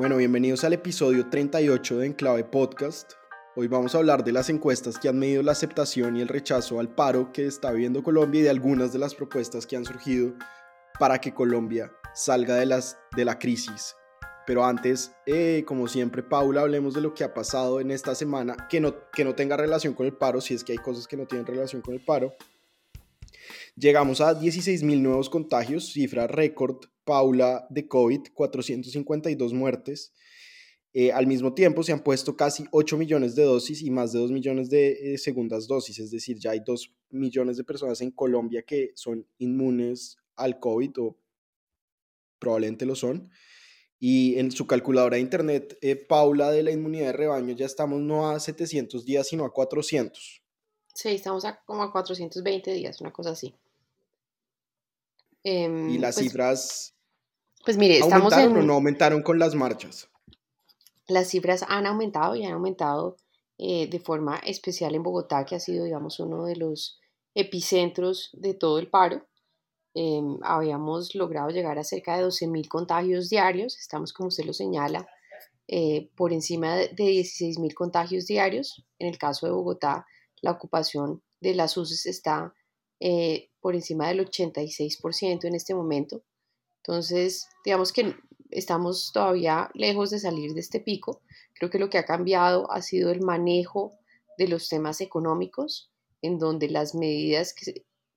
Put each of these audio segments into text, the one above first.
Bueno, bienvenidos al episodio 38 de Enclave Podcast. Hoy vamos a hablar de las encuestas que han medido la aceptación y el rechazo al paro que está viviendo Colombia y de algunas de las propuestas que han surgido para que Colombia salga de, las, de la crisis. Pero antes, eh, como siempre, Paula, hablemos de lo que ha pasado en esta semana, que no, que no tenga relación con el paro, si es que hay cosas que no tienen relación con el paro. Llegamos a 16.000 nuevos contagios, cifra récord Paula de COVID, 452 muertes. Eh, al mismo tiempo se han puesto casi 8 millones de dosis y más de 2 millones de eh, segundas dosis, es decir, ya hay 2 millones de personas en Colombia que son inmunes al COVID o probablemente lo son. Y en su calculadora de internet, eh, Paula de la inmunidad de rebaño, ya estamos no a 700 días, sino a 400. Sí, estamos a como a 420 días, una cosa así. y em, las pues cifras pues mire, estamos en... o no aumentaron con las marchas? Las cifras han aumentado y han aumentado eh, de forma especial en Bogotá, que ha sido, digamos, uno de los epicentros de todo el paro. Em, habíamos logrado llegar a cerca de 12.000 contagios diarios, estamos, como usted lo señala, eh, por encima de 16.000 contagios diarios. En el caso de Bogotá, la ocupación de las UCIs está eh, por encima del 86% en este momento. Entonces, digamos que estamos todavía lejos de salir de este pico. Creo que lo que ha cambiado ha sido el manejo de los temas económicos, en donde las medidas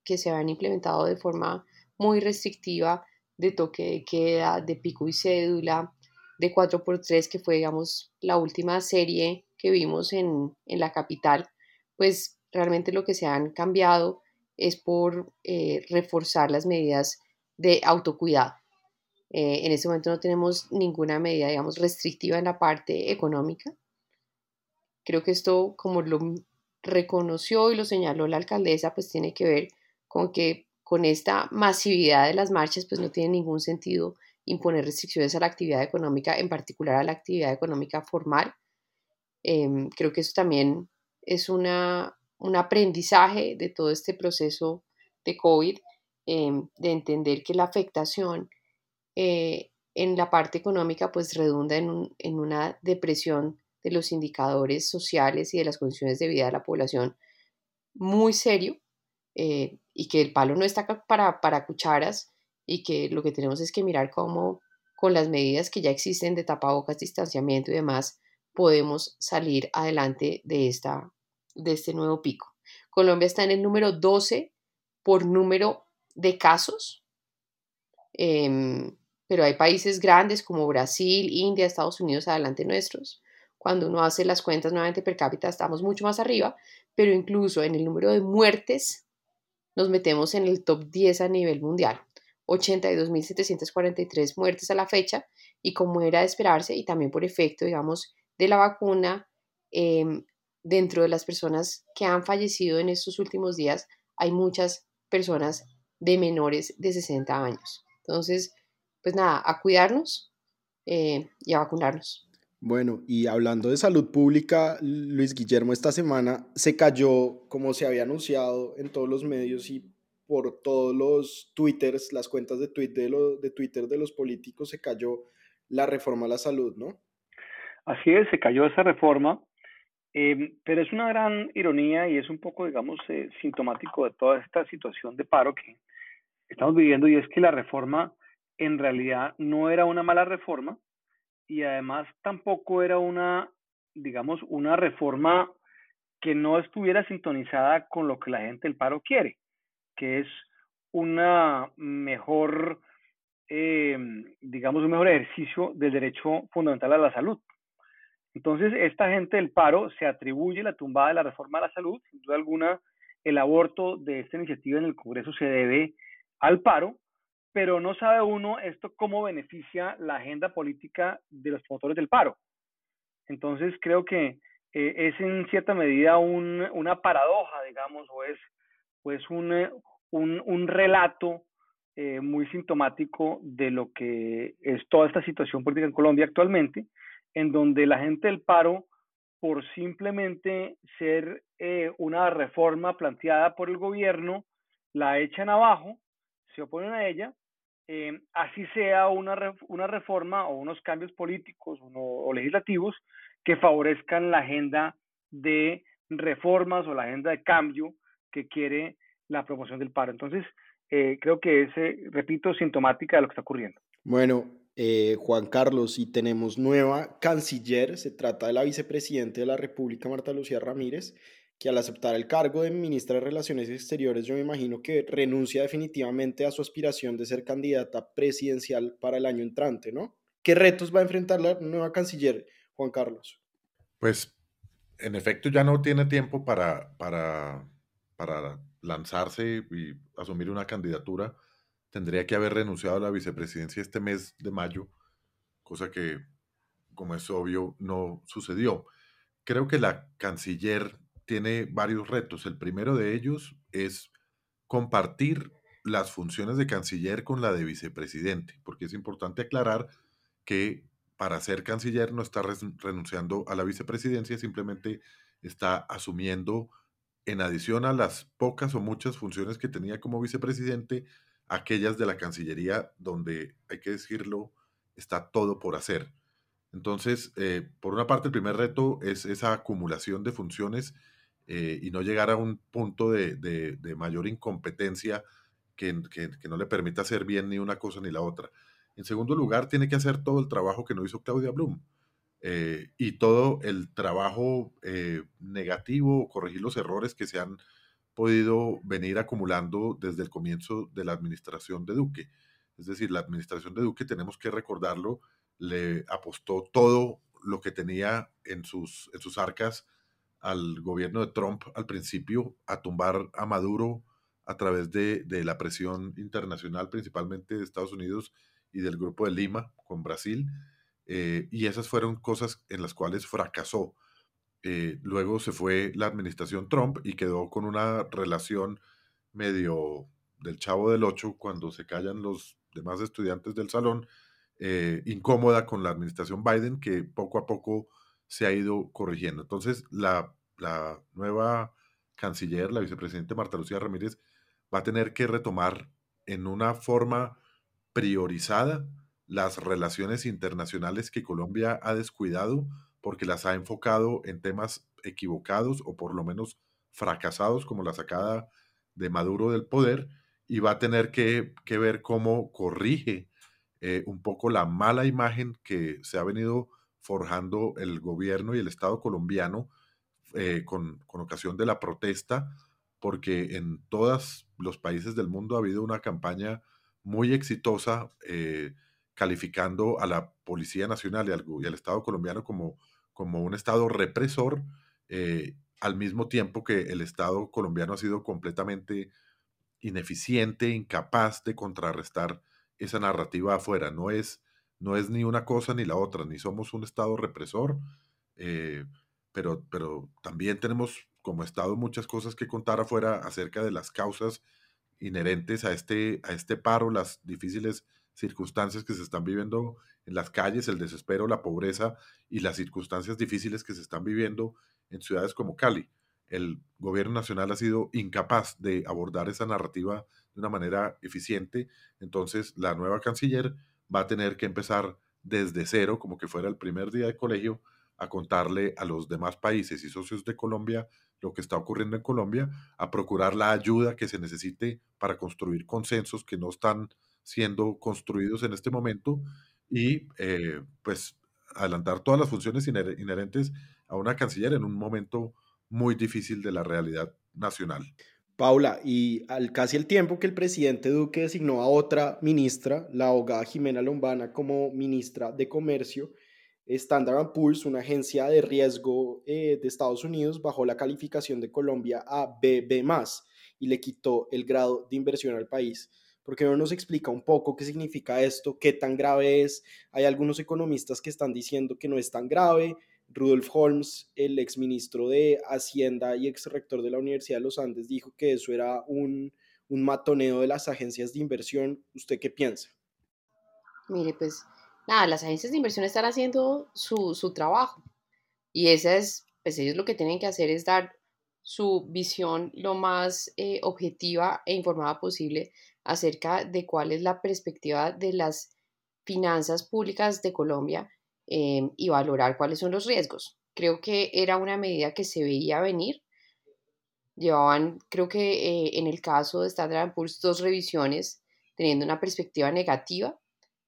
que se, han implementado de forma muy restrictiva de toque de queda, de pico y cédula, de 4x3, que fue, digamos, la última serie que vimos en, la capital, pues realmente lo que se han cambiado es por eh, reforzar las medidas de autocuidado. Eh, en este momento no tenemos ninguna medida, digamos, restrictiva en la parte económica. Creo que esto, como lo reconoció y lo señaló la alcaldesa, pues tiene que ver con que con esta masividad de las marchas, pues no tiene ningún sentido imponer restricciones a la actividad económica, en particular a la actividad económica formal. Em, creo que eso también es una, un aprendizaje de todo este proceso de COVID Em, de entender que la afectación eh, en la parte económica pues redunda en, una depresión de los indicadores sociales y de las condiciones de vida de la población muy serio eh, y que el palo no está para, para cucharas y que lo que tenemos es que mirar cómo con las medidas que ya existen de tapabocas, distanciamiento y demás, podemos salir adelante de, esta, de este nuevo pico. Colombia está en el número 12 por número de casos, em, pero hay países grandes como Brasil, India, Estados Unidos, adelante nuestros. Cuando uno hace las cuentas nuevamente per cápita estamos mucho más arriba, pero incluso en el número de muertes nos metemos en el top 10 a nivel mundial. 82.743 muertes a la fecha y como era de esperarse y también por efecto, digamos, de la vacuna, em, dentro de las personas que han fallecido en estos últimos días, hay muchas personas de menores de 60 años. Entonces, pues nada, a cuidarnos eh, y a vacunarnos. Bueno, y hablando de salud pública, Luis Guillermo, esta semana se cayó, como se había anunciado en todos los medios y por todos los twitters, las cuentas de, tweet de, de Twitter de los políticos, se cayó la reforma a la salud, ¿no? Así es, se cayó esa reforma, em, pero es una gran ironía y es un poco, digamos, eh, sintomático de toda esta situación de paro que, estamos viviendo y es que la reforma en realidad no era una mala reforma y además tampoco era una, digamos, una reforma que no estuviera sintonizada con lo que la gente del paro quiere, que es una mejor, eh, digamos, un mejor ejercicio del derecho fundamental a la salud. Entonces, esta gente del paro se atribuye la tumbada de la reforma a la salud. Sin duda alguna, el aborto de esta iniciativa en el Congreso se debe al paro, pero no sabe uno esto cómo beneficia la agenda política de los promotores del paro. Entonces creo que eh, es en cierta medida una paradoja, digamos, o es, pues un, un, relato eh, muy sintomático de lo que es toda esta situación política en Colombia actualmente, en donde la gente del paro, por simplemente ser eh, una reforma planteada por el gobierno, la echan abajo, se oponen a ella, eh, así sea una, una reforma o unos cambios políticos o, legislativos que favorezcan la agenda de reformas o la agenda de cambio que quiere la promoción del paro. Entonces, eh, creo que es, eh, repito, sintomática de lo que está ocurriendo. Bueno, Juan Carlos, y tenemos nueva canciller, se trata de la vicepresidenta de la República, Marta Lucía Ramírez, que al aceptar el cargo de ministra de Relaciones Exteriores, yo me imagino que renuncia definitivamente a su aspiración de ser candidata presidencial para el año entrante, ¿no? ¿Qué retos va a enfrentar la nueva canciller, Juan Carlos? Pues, en efecto, ya no tiene tiempo para, para, para lanzarse y asumir una candidatura. Tendría que haber renunciado a la vicepresidencia este mes de mayo, cosa que, como es obvio, no sucedió. Creo que la canciller tiene varios retos. El primero de ellos es compartir las funciones de canciller con la de vicepresidente, porque es importante aclarar que para ser canciller no está renunciando a la vicepresidencia, simplemente está asumiendo, en adición a las pocas o muchas funciones que tenía como vicepresidente, aquellas de la Cancillería donde, hay que decirlo, está todo por hacer. Entonces, eh, por una parte, el primer reto es esa acumulación de funciones eh, y no llegar a un punto de, mayor incompetencia que, que, no le permita hacer bien ni una cosa ni la otra. En segundo lugar, tiene que hacer todo el trabajo que no hizo Claudia Blum eh, y todo el trabajo negativo, corregir los errores que se han podido venir acumulando desde el comienzo de la administración de Duque. Es decir, la administración de Duque, tenemos que recordarlo, le apostó todo lo que tenía en sus, en sus arcas al gobierno de Trump al principio a tumbar a Maduro a través de, la presión internacional, principalmente de Estados Unidos y del Grupo de Lima con Brasil. Eh, y esas fueron cosas en las cuales fracasó. Eh, luego se fue la administración Trump y quedó con una relación medio del chavo del ocho cuando se callan los demás estudiantes del salón, eh, incómoda con la administración Biden que poco a poco se ha ido corrigiendo. Entonces, la, nueva canciller, la vicepresidenta Marta Lucía Ramírez, va a tener que retomar en una forma priorizada las relaciones internacionales que Colombia ha descuidado porque las ha enfocado en temas equivocados o por lo menos fracasados como la sacada de Maduro del poder y va a tener que, ver cómo corrige eh, un poco la mala imagen que se ha venido forjando el gobierno y el Estado colombiano eh, con, ocasión de la protesta, porque en todos los países del mundo ha habido una campaña muy exitosa eh, calificando a la Policía Nacional y al, Estado colombiano como, como un Estado represor, eh, al mismo tiempo que el Estado colombiano ha sido completamente ineficiente, incapaz de contrarrestar esa narrativa afuera. No es no es ni una cosa ni la otra, ni somos un Estado represor, eh, pero, pero también tenemos como Estado muchas cosas que contar afuera acerca de las causas inherentes a este, a este paro, las difíciles circunstancias que se están viviendo en las calles, el desespero, la pobreza y las circunstancias difíciles que se están viviendo en ciudades como Cali. El gobierno nacional ha sido incapaz de abordar esa narrativa de una manera eficiente, entonces la nueva canciller va a tener que empezar desde cero, como que fuera el primer día de colegio, a contarle a los demás países y socios de Colombia lo que está ocurriendo en Colombia, a procurar la ayuda que se necesite para construir consensos que no están siendo construidos en este momento y eh, pues adelantar todas las funciones inherentes a una canciller en un momento muy difícil de la realidad nacional. Paula, y al casi el tiempo que el presidente Duque designó a otra ministra, la abogada Jimena Lombana, como ministra de Comercio, Standard Poor's, una agencia de riesgo eh, de Estados Unidos, bajó la calificación de Colombia a BB y le quitó el grado de inversión al país. ¿Por qué no nos explica un poco qué significa esto? ¿Qué tan grave es? Hay algunos economistas que están diciendo que no es tan grave. Rudolf Holmes, el exministro de Hacienda y ex rector de la Universidad de los Andes, dijo que eso era un, un matoneo de las agencias de inversión. ¿Usted qué piensa? Mire, pues nada, las agencias de inversión están haciendo su, su trabajo y esa es, pues ellos lo que tienen que hacer es dar su visión lo más eh, objetiva e informada posible acerca de cuál es la perspectiva de las finanzas públicas de Colombia em, y valorar cuáles son los riesgos. Creo que era una medida que se veía venir. Llevaban, creo que eh, en el caso de Standard Poor's, dos revisiones teniendo una perspectiva negativa.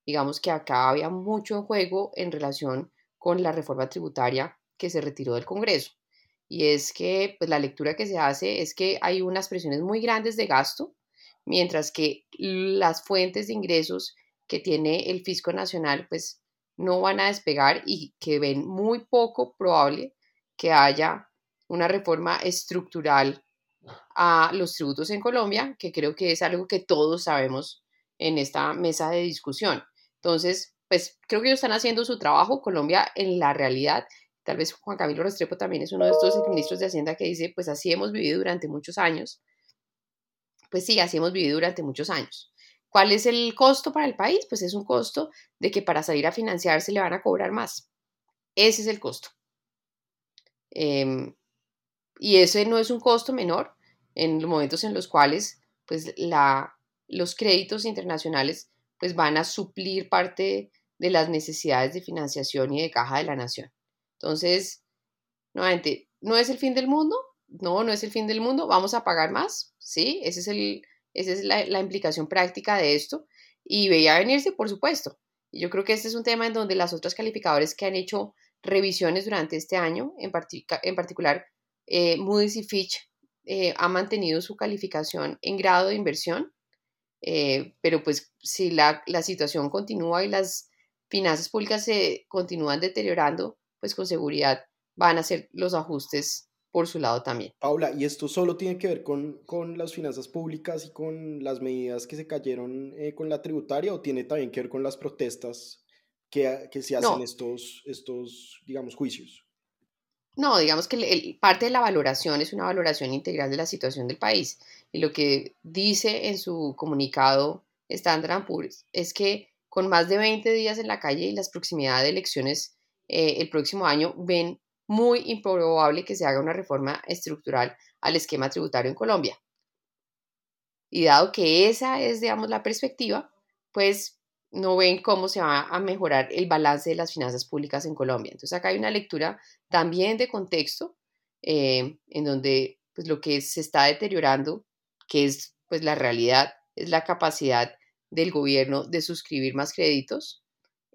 Digamos que acá había mucho en juego en relación con la reforma tributaria que se retiró del Congreso y es que pues, la lectura que se hace es que hay unas presiones muy grandes de gasto, mientras que las fuentes de ingresos que tiene el fisco nacional pues no van a despegar y que ven muy poco probable que haya una reforma estructural a los tributos en Colombia, que creo que es algo que todos sabemos en esta mesa de discusión. Entonces, pues creo que ellos están haciendo su trabajo. Colombia en la realidad Tal vez Juan Camilo Restrepo también es uno de estos ministros de Hacienda que dice, pues así hemos vivido durante muchos años. Pues sí, así hemos vivido durante muchos años. ¿Cuál es el costo para el país? Pues es un costo de que para salir a financiarse le van a cobrar más. Ese es el costo. Em, y ese no es un costo menor en los momentos en los cuales pues, la, los créditos internacionales pues, van a suplir parte de las necesidades de financiación y de caja de la nación. Entonces, nuevamente, ¿no es el fin del mundo? No, no es el fin del mundo. ¿Vamos a pagar más? Sí, ese es el, esa es la, implicación práctica de esto. Y veía venirse, por supuesto. Yo creo que este es un tema en donde las otras calificadores que han hecho revisiones durante este año, en, en particular eh, Moody's y Fitch, eh, han mantenido su calificación en grado de inversión. Eh, pero pues si la, la situación continúa y las finanzas públicas se continúan deteriorando, pues con seguridad van a hacer los ajustes por su lado también. Paula, ¿y esto solo tiene que ver con, con las finanzas públicas y con las medidas que se cayeron eh, con la tributaria o tiene también que ver con las protestas que, que se hacen estos, estos, digamos, juicios? No, digamos que parte de la valoración es una valoración integral de la situación del país. Y lo que dice en su comunicado Standard Poor's es que con más de 20 días en la calle y las proximidades de elecciones eh, el próximo año ven muy improbable que se haga una reforma estructural al esquema tributario en Colombia. Y dado que esa es, digamos, la perspectiva, pues no ven cómo se va a mejorar el balance de las finanzas públicas en Colombia. Entonces acá hay una lectura también de contexto eh, en donde pues, lo que se está deteriorando, que es pues, la realidad, es la capacidad del gobierno de suscribir más créditos.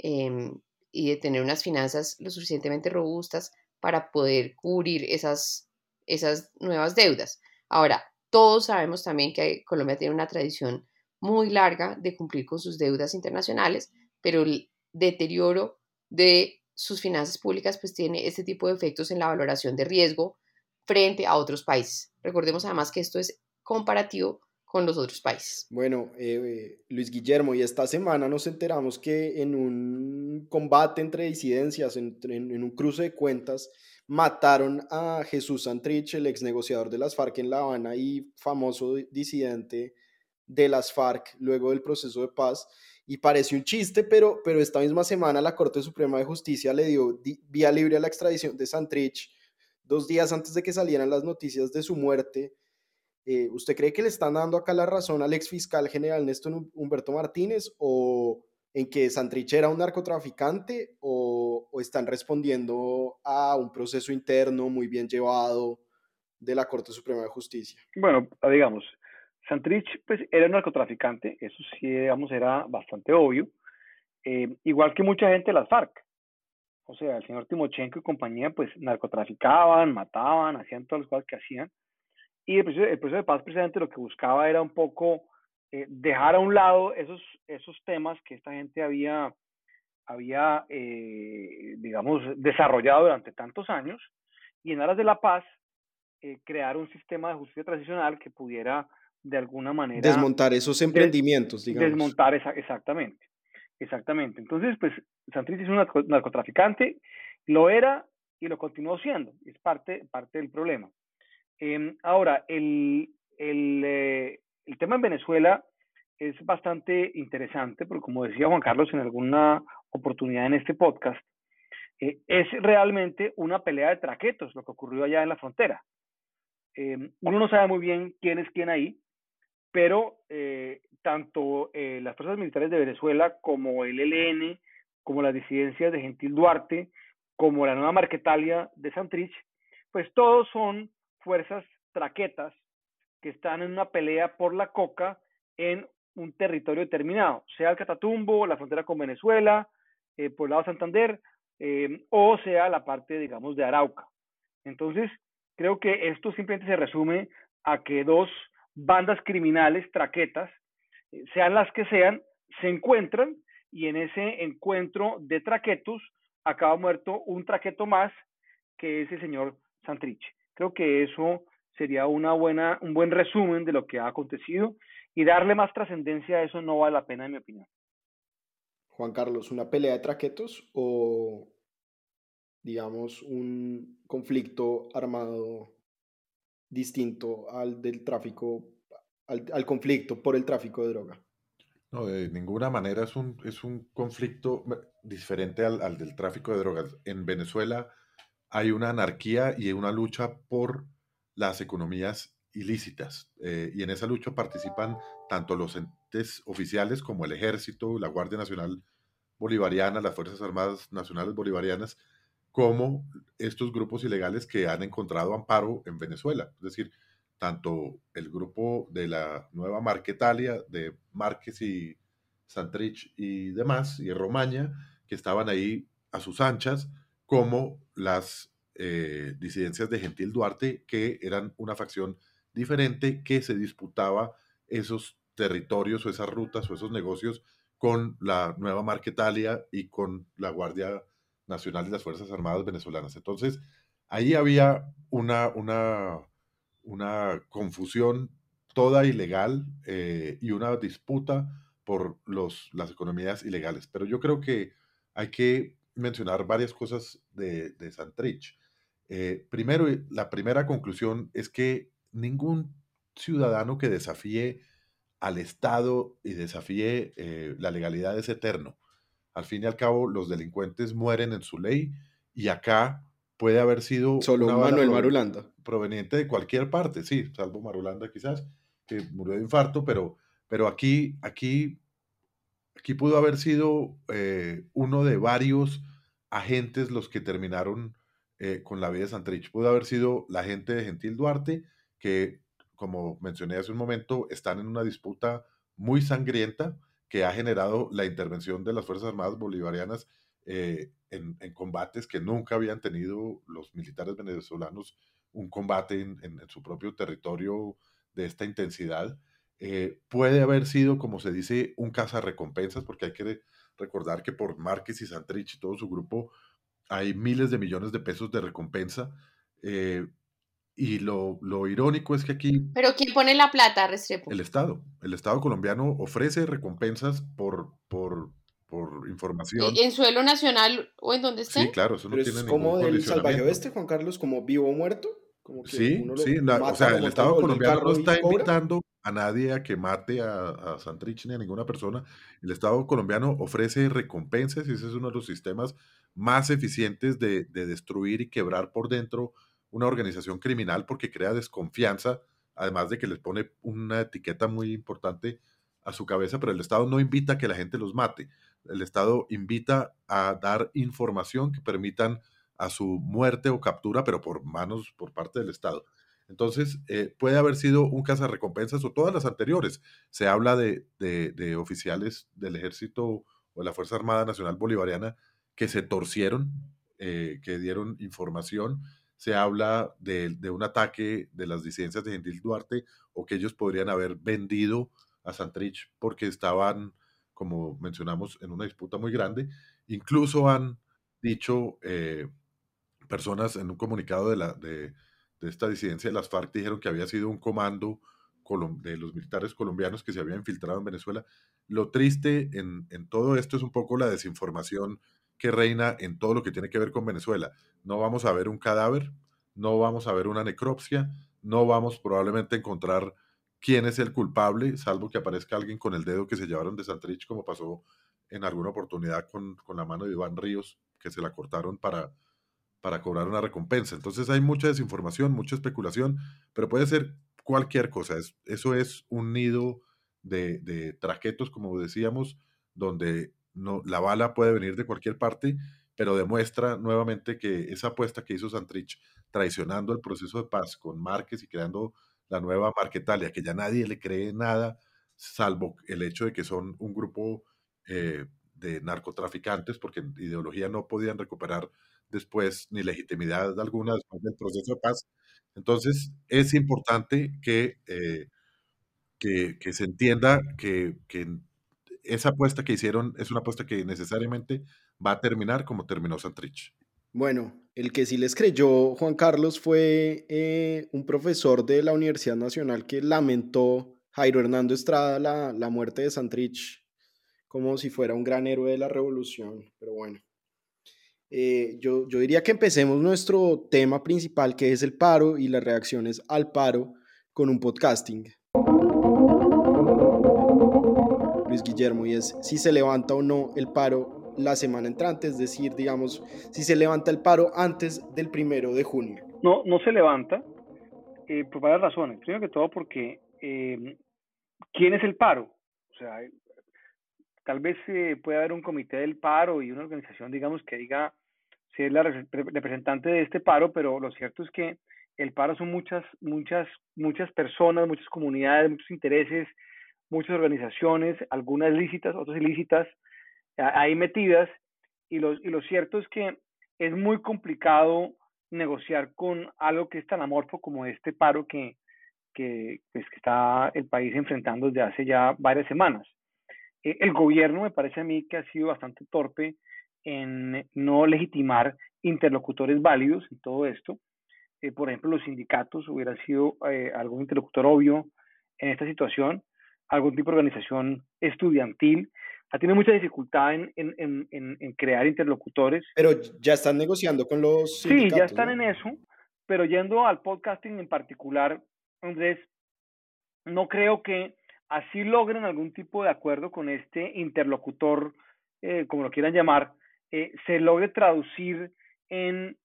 Em, y de tener unas finanzas lo suficientemente robustas para poder cubrir esas, esas nuevas deudas. Ahora, todos sabemos también que Colombia tiene una tradición muy larga de cumplir con sus deudas internacionales, pero el deterioro de sus finanzas públicas pues tiene este tipo de efectos en la valoración de riesgo frente a otros países. Recordemos además que esto es comparativo con los otros países. Bueno, eh, Luis Guillermo, y esta semana nos enteramos que en un combate entre disidencias, en, un cruce de cuentas, mataron a Jesús Santrich, el ex negociador de las FARC en La Habana y famoso disidente de las FARC luego del proceso de paz. Y parece un chiste, pero, pero esta misma semana la Corte Suprema de Justicia le dio vía libre a la extradición de Santrich dos días antes de que salieran las noticias de su muerte eh, ¿Usted cree que le están dando acá la razón al ex fiscal general Néstor Humberto Martínez o en que Santrich era un narcotraficante o, están respondiendo a un proceso interno muy bien llevado de la Corte Suprema de Justicia? Bueno, digamos, Santrich pues era un narcotraficante, eso sí, digamos, era bastante obvio, eh, igual que mucha gente de las FARC. O sea, el señor Timochenko y compañía pues narcotraficaban, mataban, hacían todas las cosas que hacían y el proceso, de paz precisamente lo que buscaba era un poco eh, dejar a un lado esos, esos temas que esta gente había, había eh, digamos, desarrollado durante tantos años y en aras de la paz eh, crear un sistema de justicia transicional que pudiera de alguna manera... Desmontar esos emprendimientos, digamos. Desmontar, esa, exactamente. Exactamente. Entonces, pues Santrich es un narcotraficante, lo era y lo continuó siendo. Es parte, parte del problema. Em, ahora, el, el, eh, el tema en Venezuela es bastante interesante, porque como decía Juan Carlos en alguna oportunidad en este podcast, eh, es realmente una pelea de traquetos lo que ocurrió allá en la frontera. Em, uno no sabe muy bien quién es quién ahí, pero eh, tanto las fuerzas militares de Venezuela como el ELN, como las disidencias de Gentil Duarte, como la nueva Marquetalia de Santrich, pues todos son fuerzas traquetas que están en una pelea por la coca en un territorio determinado, sea el Catatumbo, la frontera con Venezuela, eh, por el lado de Santander, eh, o sea la parte, digamos, de Arauca. Entonces, creo que esto simplemente se resume a que dos bandas criminales, traquetas, eh, sean las que sean, se encuentran y en ese encuentro de traquetos acaba muerto un traqueto más que es el señor Santrich. Creo que eso sería una buena, un buen resumen de lo que ha acontecido y darle más trascendencia a eso no vale la pena en mi opinión. Juan Carlos, ¿una pelea de traquetos o, digamos, un conflicto armado distinto al del tráfico, al, conflicto por el tráfico de droga? No, de ninguna manera es un, es un conflicto diferente al, al, del tráfico de drogas. En Venezuela hay una anarquía y una lucha por las economías ilícitas. Eh, y en esa lucha participan tanto los entes oficiales como el ejército, la Guardia Nacional Bolivariana, las Fuerzas Armadas Nacionales Bolivarianas, como estos grupos ilegales que han encontrado amparo en Venezuela. Es decir, tanto el grupo de la nueva Marquetalia, de Márquez y Santrich y demás, y Romaña, que estaban ahí a sus anchas, como las eh, disidencias de Gentil Duarte, que eran una facción diferente que se disputaba esos territorios o esas rutas o esos negocios con la nueva Marquetalia y con la Guardia Nacional y las Fuerzas Armadas venezolanas. Entonces, ahí había una, una, una confusión toda ilegal eh, y una disputa por los, las economías ilegales. Pero yo creo que hay que mencionar varias cosas de, de Santrich. Eh, primero, la primera conclusión es que ningún ciudadano que desafíe al Estado y desafíe eh, la legalidad es eterno. Al fin y al cabo, los delincuentes mueren en su ley y acá puede haber sido solo Manuel Marulanda proveniente de cualquier parte, sí, salvo Marulanda quizás que murió de infarto, pero pero aquí aquí aquí pudo haber sido eh, uno de varios agentes los que terminaron eh, con la vida de Santrich. Pudo haber sido la gente de Gentil Duarte que, como mencioné hace un momento, están en una disputa muy sangrienta que ha generado la intervención de las Fuerzas Armadas Bolivarianas eh, en, combates que nunca habían tenido los militares venezolanos, un combate en, su propio territorio de esta intensidad. Eh, puede haber sido, como se dice, un cazarrecompensas, porque hay que recordar que por Márquez y Santrich y todo su grupo hay miles de millones de pesos de recompensa. Eh, y lo, lo, irónico es que aquí... ¿Pero quién pone la plata, Restrepo? El Estado. El Estado colombiano ofrece recompensas por, por, por información. ¿En suelo nacional o en donde esté? Sí, claro, eso no Pero tiene es como del salvaje oeste, Juan Carlos, como vivo o muerto. Como que sí, sí, o sea, el Estado colombiano no está invitando a nadie a que mate a, a Santrich ni a ninguna persona. El Estado colombiano ofrece recompensas y ese es uno de los sistemas más eficientes de, de destruir y quebrar por dentro una organización criminal porque crea desconfianza, además de que les pone una etiqueta muy importante a su cabeza, pero el Estado no invita a que la gente los mate. El Estado invita a dar información que permitan a su muerte o captura, pero por manos, por parte del Estado. Entonces, eh, puede haber sido un recompensas o todas las anteriores. Se habla de, de, oficiales del ejército o de la Fuerza Armada Nacional Bolivariana que se torcieron, eh, que dieron información se habla de, un ataque de las disidencias de Gentil Duarte o que ellos podrían haber vendido a Santrich porque estaban, como mencionamos, en una disputa muy grande. Incluso han dicho eh, personas en un comunicado de, la, de, esta disidencia de las FARC, dijeron que había sido un comando de los militares colombianos que se habían infiltrado en Venezuela. Lo triste en, en todo esto es un poco la desinformación que reina en todo lo que tiene que ver con Venezuela. No vamos a ver un cadáver, no vamos a ver una necropsia, no vamos probablemente a encontrar quién es el culpable, salvo que aparezca alguien con el dedo que se llevaron de Santrich, como pasó en alguna oportunidad con, con la mano de Iván Ríos, que se la cortaron para, para cobrar una recompensa. Entonces hay mucha desinformación, mucha especulación, pero puede ser cualquier cosa. Es, eso es un nido de, de, traquetos, como decíamos, donde no, la bala puede venir de cualquier parte, pero demuestra nuevamente que esa apuesta que hizo Santrich, traicionando el proceso de paz con Márquez y creando la nueva Marquetalia, que ya nadie le cree nada, salvo el hecho de que son un grupo eh, de narcotraficantes, porque en ideología no podían recuperar después ni legitimidad alguna después del proceso de paz. Entonces, es importante que, eh, que, que, se entienda que, que, esa apuesta que hicieron es una apuesta que necesariamente va a terminar como terminó Santrich. Bueno, el que sí les creyó Juan Carlos fue eh, un profesor de la Universidad Nacional que lamentó Jairo Hernando Estrada la, la muerte de Santrich como si fuera un gran héroe de la revolución, pero bueno. Eh, yo, yo, diría que empecemos nuestro tema principal, que es el paro y las reacciones al paro, con un podcasting. Luis Guillermo, y es si se levanta o no el paro la semana entrante, es decir, digamos, si se levanta el paro antes del primero de junio. No, no se levanta, eh, por varias razones. Primero que todo porque, eh, ¿quién es el paro? O sea, tal vez eh, puede haber un comité del paro y una organización, digamos, que diga si es la representante de este paro, pero lo cierto es que el paro son muchas, muchas, muchas personas, muchas comunidades, muchos intereses, muchas organizaciones, algunas lícitas, otras ilícitas, ahí metidas, y lo, y lo cierto es que es muy complicado negociar con algo que es tan amorfo como este paro que, que, pues, que está el país enfrentando desde hace ya varias semanas. Eh, el gobierno me parece a mí que ha sido bastante torpe en no legitimar interlocutores válidos en todo esto. Eh, por ejemplo, los sindicatos hubiera sido eh, algún interlocutor obvio en esta situación, algún tipo de organización estudiantil. Ha tenido mucha dificultad en, en, en, en crear interlocutores. Pero ya están negociando con los sindicatos. Sí, ya están en eso, pero yendo al podcasting en particular, Andrés, no creo que así logren algún tipo de acuerdo con este interlocutor, eh, como lo quieran llamar, eh, se logre traducir en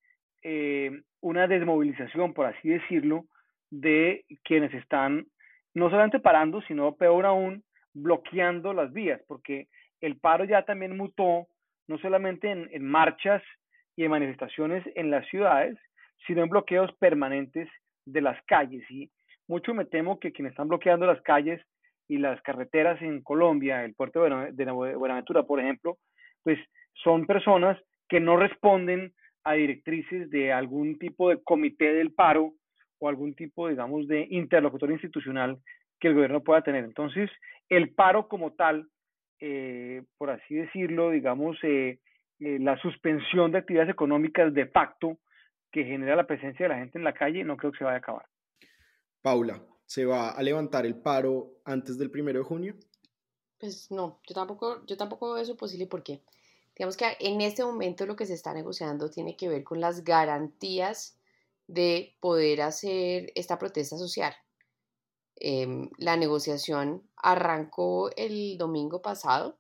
eh, una desmovilización, por así decirlo, de quienes están no solamente parando, sino peor aún, bloqueando las vías, porque el paro ya también mutó no solamente en, en marchas y en manifestaciones en las ciudades, sino en bloqueos permanentes de las calles. Y mucho me temo que quienes están bloqueando las calles y las carreteras en Colombia, el puerto de Buenaventura, por ejemplo, pues son personas que no responden a directrices de algún tipo de comité del paro o algún tipo, digamos, de interlocutor institucional que el gobierno pueda tener. Entonces, el paro como tal, eh, por así decirlo, digamos, eh, eh, la suspensión de actividades económicas de facto que genera la presencia de la gente en la calle, no creo que se vaya a acabar. Paula, ¿se va a levantar el paro antes del primero de junio? Pues no, yo tampoco, yo tampoco veo eso posible porque Digamos que en este momento lo que se está negociando tiene que ver con las garantías de poder hacer esta protesta social. Em, la negociación arrancó el domingo pasado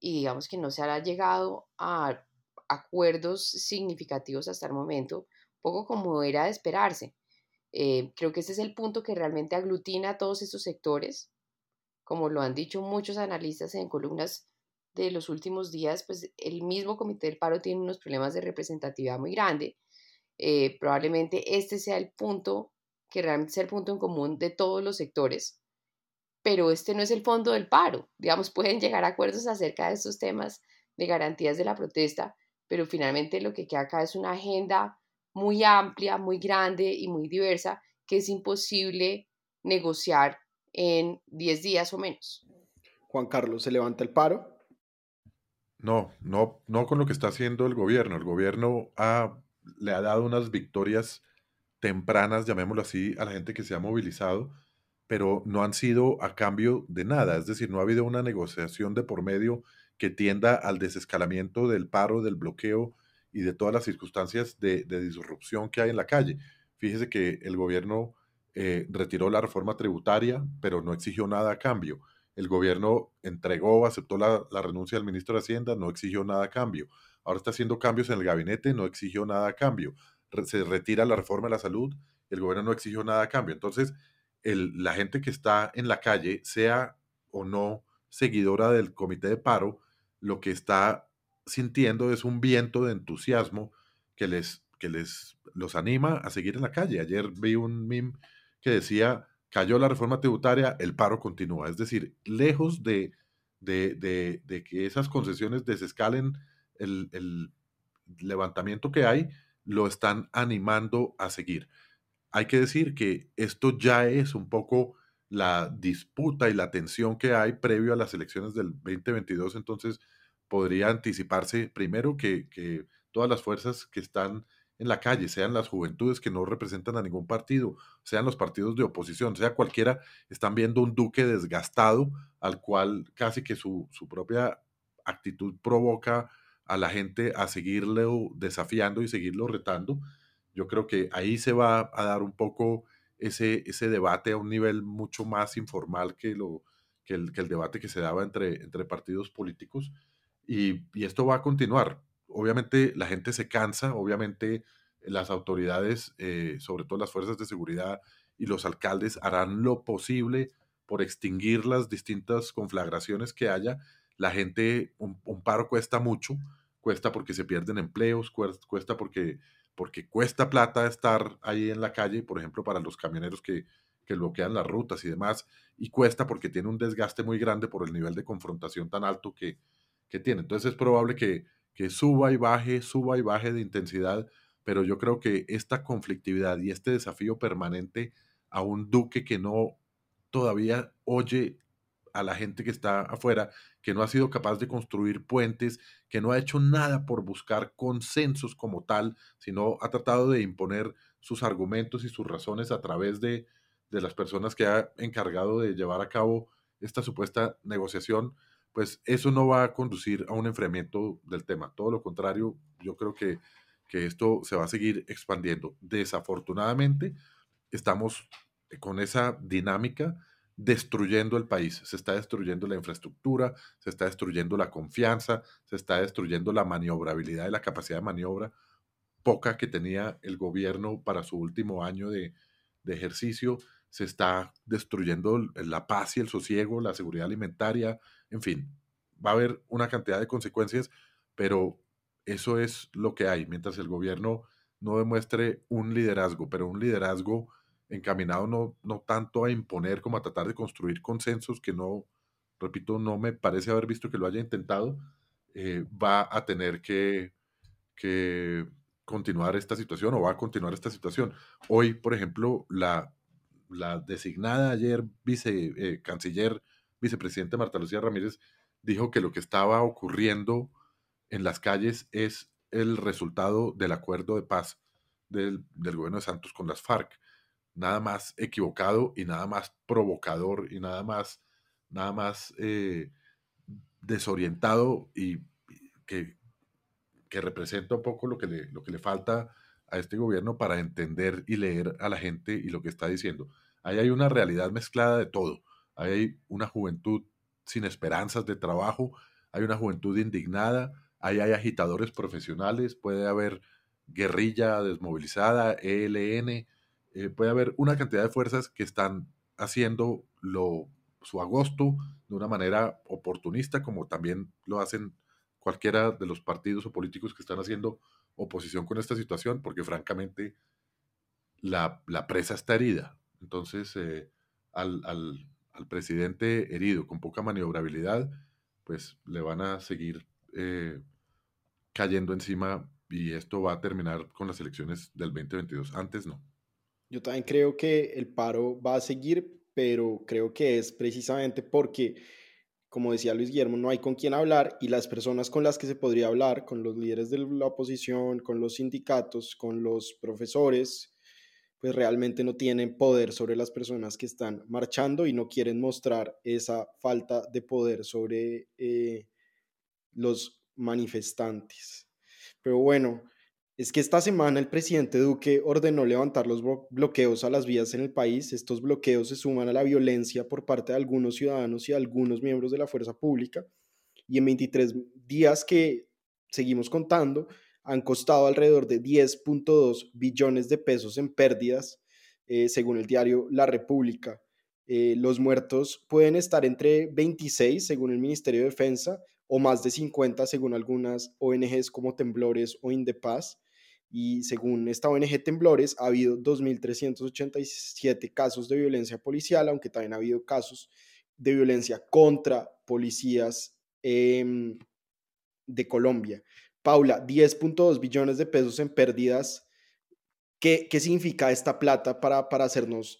y digamos que no se ha llegado a acuerdos significativos hasta el momento, poco como era de esperarse. Eh, creo que ese es el punto que realmente aglutina a todos estos sectores, como lo han dicho muchos analistas en columnas de los últimos días, pues el mismo Comité del Paro tiene unos problemas de representatividad muy grande. Eh, probablemente este sea el punto, que realmente sea el punto en común de todos los sectores, pero este no es el fondo del paro. Digamos, pueden llegar a acuerdos acerca de estos temas de garantías de la protesta, pero finalmente lo que queda acá es una agenda muy amplia, muy grande y muy diversa que es imposible negociar en 10 días o menos. Juan Carlos, ¿se levanta el paro? No, no, no con lo que está haciendo el gobierno. El gobierno ha, le ha dado unas victorias tempranas, llamémoslo así, a la gente que se ha movilizado, pero no han sido a cambio de nada, es decir, no ha habido una negociación de por medio que tienda al desescalamiento del paro, del bloqueo y de todas las circunstancias de, disrupción que hay en la calle. Fíjese que el gobierno eh, retiró la reforma tributaria, pero no exigió nada a cambio. El gobierno entregó, aceptó la, renuncia del ministro de Hacienda, no exigió nada a cambio. Ahora está haciendo cambios en el gabinete, no exigió nada a cambio. se retira la reforma de la salud, el gobierno no exigió nada a cambio. Entonces, la gente que está en la calle, sea o no seguidora del comité de paro, lo que está sintiendo es un viento de entusiasmo que les, que les los anima a seguir en la calle. Ayer vi un meme que decía, cayó la reforma tributaria, el paro continúa. Es decir, lejos de, de, que esas concesiones desescalen el, el levantamiento que hay, lo están animando a seguir. Hay que decir que esto ya es un poco la disputa y la tensión que hay previo a las elecciones del 2022, entonces podría anticiparse primero que, todas las fuerzas que están en la calle, sean las juventudes que no representan a ningún partido, sean los partidos de oposición, sea cualquiera, están viendo un duque desgastado al cual casi que su, su propia actitud provoca a la gente a seguirlo desafiando y seguirlo retando. Yo creo que ahí se va a dar un poco ese, ese debate a un nivel mucho más informal que, lo, que, el, que el debate que se daba entre, entre partidos políticos. Y, y, esto va a continuar. Obviamente la gente se cansa, obviamente las autoridades, eh, sobre todo las fuerzas de seguridad y los alcaldes, harán lo posible por extinguir las distintas conflagraciones que haya. La gente, un, paro cuesta mucho, cuesta porque se pierden empleos, cuesta porque porque cuesta plata estar ahí en la calle, por ejemplo, para los camioneros que, que bloquean las rutas y demás, y cuesta porque tiene un desgaste muy grande por el nivel de confrontación tan alto que, que tiene. Entonces es probable que, que suba y baje, suba y baje de intensidad, pero yo creo que esta conflictividad y este desafío permanente a un duque que no todavía oye a la gente que está afuera, que no ha sido capaz de construir puentes, que no ha hecho nada por buscar consensos como tal, sino ha tratado de imponer sus argumentos y sus razones a través de, de las personas que ha encargado de llevar a cabo esta supuesta negociación, pues eso no va a conducir a un enfriamiento del tema. Todo lo contrario, yo creo que, que esto se va a seguir expandiendo. Desafortunadamente, estamos con esa dinámica destruyendo el país, se está destruyendo la infraestructura, se está destruyendo la confianza, se está destruyendo la maniobrabilidad y la capacidad de maniobra poca que tenía el gobierno para su último año de, ejercicio, se está destruyendo la paz y el sosiego, la seguridad alimentaria, en fin, va a haber una cantidad de consecuencias, pero eso es lo que hay, mientras el gobierno no demuestre un liderazgo, pero un liderazgo encaminado no, no tanto a imponer como a tratar de construir consensos que no, repito, no me parece haber visto que lo haya intentado, eh, va a tener que, que, continuar esta situación o va a continuar esta situación. Hoy, por ejemplo, la, la designada ayer vice, eh, vicepresidente Marta Lucía Ramírez, dijo que lo que estaba ocurriendo en las calles es el resultado del acuerdo de paz del, del gobierno de Santos con las FARC nada más equivocado y nada más provocador y nada más, nada más eh, desorientado y que, que, representa un poco lo que, le, lo que le falta a este gobierno para entender y leer a la gente y lo que está diciendo. Ahí hay una realidad mezclada de todo. Hay una juventud sin esperanzas de trabajo, hay una juventud indignada, ahí hay agitadores profesionales, puede haber guerrilla desmovilizada, ELN, eh, puede haber una cantidad de fuerzas que están haciendo lo, su agosto de una manera oportunista, como también lo hacen cualquiera de los partidos o políticos que están haciendo oposición con esta situación, porque francamente la, la presa está herida. Entonces, eh, al, al, al, presidente herido, con poca maniobrabilidad, pues le van a seguir eh, cayendo encima y esto va a terminar con las elecciones del 2022. Antes no. Yo también creo que el paro va a seguir, pero creo que es precisamente porque, como decía Luis Guillermo, no hay con quién hablar y las personas con las que se podría hablar, con los líderes de la oposición, con los sindicatos, con los profesores, pues realmente no tienen poder sobre las personas que están marchando y no quieren mostrar esa falta de poder sobre eh, los manifestantes. Pero bueno, es que esta semana el presidente Duque ordenó levantar los bloqueos a las vías en el país. Estos bloqueos se suman a la violencia por parte de algunos ciudadanos y algunos miembros de la fuerza pública. Y en 23 días que seguimos contando, han costado alrededor de 10.2 billones de pesos en pérdidas, eh, según el diario La República. Eh, los muertos pueden estar entre 26, según el Ministerio de Defensa, o más de 50, según algunas ONGs como Temblores o Indepaz. Y según esta ONG Temblores, ha habido 2.387 casos de violencia policial, aunque también ha habido casos de violencia contra policías em, de Colombia. Paula, 10.2 billones de pesos en pérdidas. ¿Qué, qué significa esta plata para, para hacernos,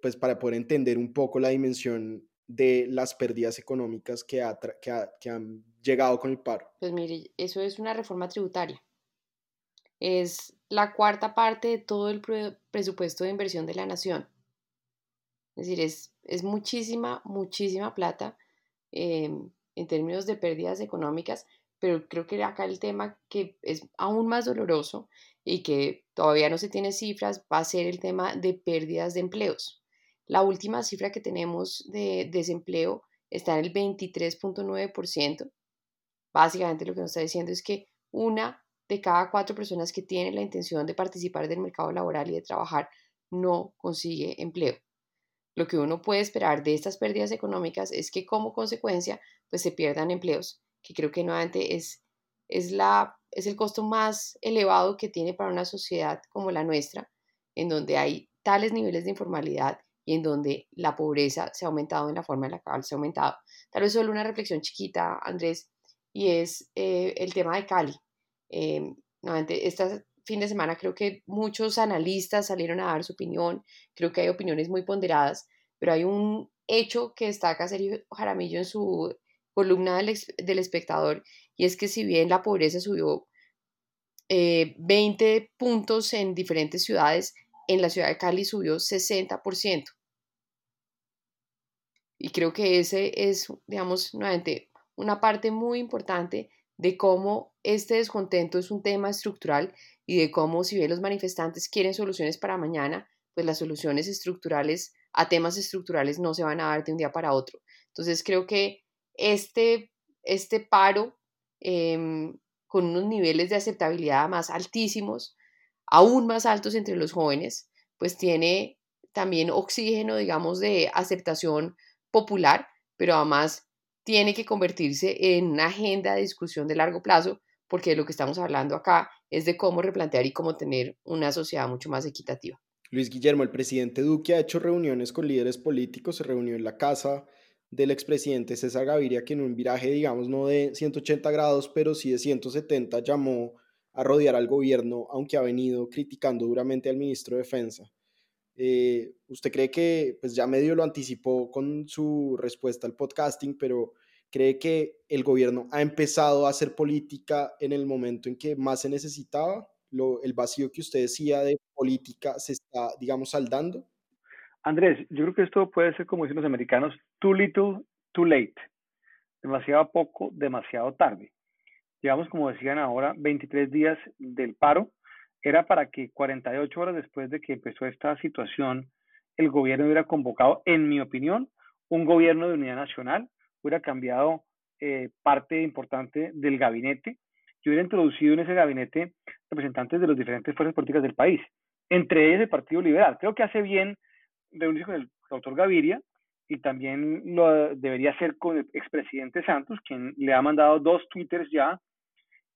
pues para poder entender un poco la dimensión de las pérdidas económicas que, que, que han llegado con el paro? Pues mire, eso es una reforma tributaria. Es la cuarta parte de todo el presupuesto de inversión de la nación. Es decir, es, es muchísima, muchísima plata em, en términos de pérdidas económicas, pero creo que acá el tema que es aún más doloroso y que todavía no se tiene cifras va a ser el tema de pérdidas de empleos. La última cifra que tenemos de desempleo está en el 23.9%. Básicamente lo que nos está diciendo es que una de cada cuatro personas que tienen la intención de participar del mercado laboral y de trabajar no consigue empleo. Lo que uno puede esperar de estas pérdidas económicas es que como consecuencia pues se pierdan empleos que creo que nuevamente es, es, la, es el costo más elevado que tiene para una sociedad como la nuestra, en donde hay tales niveles de informalidad y en donde la pobreza se ha aumentado en la forma en la cual se ha aumentado. Tal vez solo una reflexión chiquita, Andrés, y es eh, el tema de Cali. Eh, nuevamente, este fin de semana creo que muchos analistas salieron a dar su opinión, creo que hay opiniones muy ponderadas, pero hay un hecho que destaca Sergio Jaramillo en su columna del, espectador, y es que si bien la pobreza subió 20 eh, puntos en diferentes ciudades, en la ciudad de Cali subió 60%. Y creo que ese es, digamos, nuevamente, una parte muy importante de cómo este descontento es un tema estructural y de cómo si bien los manifestantes quieren soluciones para mañana, pues las soluciones estructurales a temas estructurales no se van a dar de un día para otro. Entonces creo que este, este paro em, con unos niveles de aceptabilidad más altísimos, aún más altos entre los jóvenes, pues tiene también oxígeno, digamos, de aceptación popular, pero además tiene que convertirse en una agenda de discusión de largo plazo, porque lo que estamos hablando acá es de cómo replantear y cómo tener una sociedad mucho más equitativa. Luis Guillermo, el presidente Duque ha hecho reuniones con líderes políticos, se reunió en la casa del expresidente César Gaviria, que en un viraje, digamos, no de 180 grados, pero sí de 170, llamó a rodear al gobierno, aunque ha venido criticando duramente al ministro de Defensa. Eh, ¿Usted cree que, pues ya medio lo anticipó con su respuesta al podcasting, pero cree que el gobierno ha empezado a hacer política en el momento en que más se necesitaba? Lo, ¿El vacío que usted decía de política se está, digamos, saldando? Andrés, yo creo que esto puede ser, como dicen los americanos, too little, too late. Demasiado poco, demasiado tarde. Llevamos, como decían ahora, 23 días del paro. Era para que 48 horas después de que empezó esta situación, el gobierno hubiera convocado, en mi opinión, un gobierno de unidad nacional, hubiera cambiado eh, parte importante del gabinete y hubiera introducido en ese gabinete representantes de las diferentes fuerzas políticas del país, entre ellas el Partido Liberal. Creo que hace bien reunirse con el doctor Gaviria y también lo debería hacer con el expresidente Santos, quien le ha mandado dos twitters ya,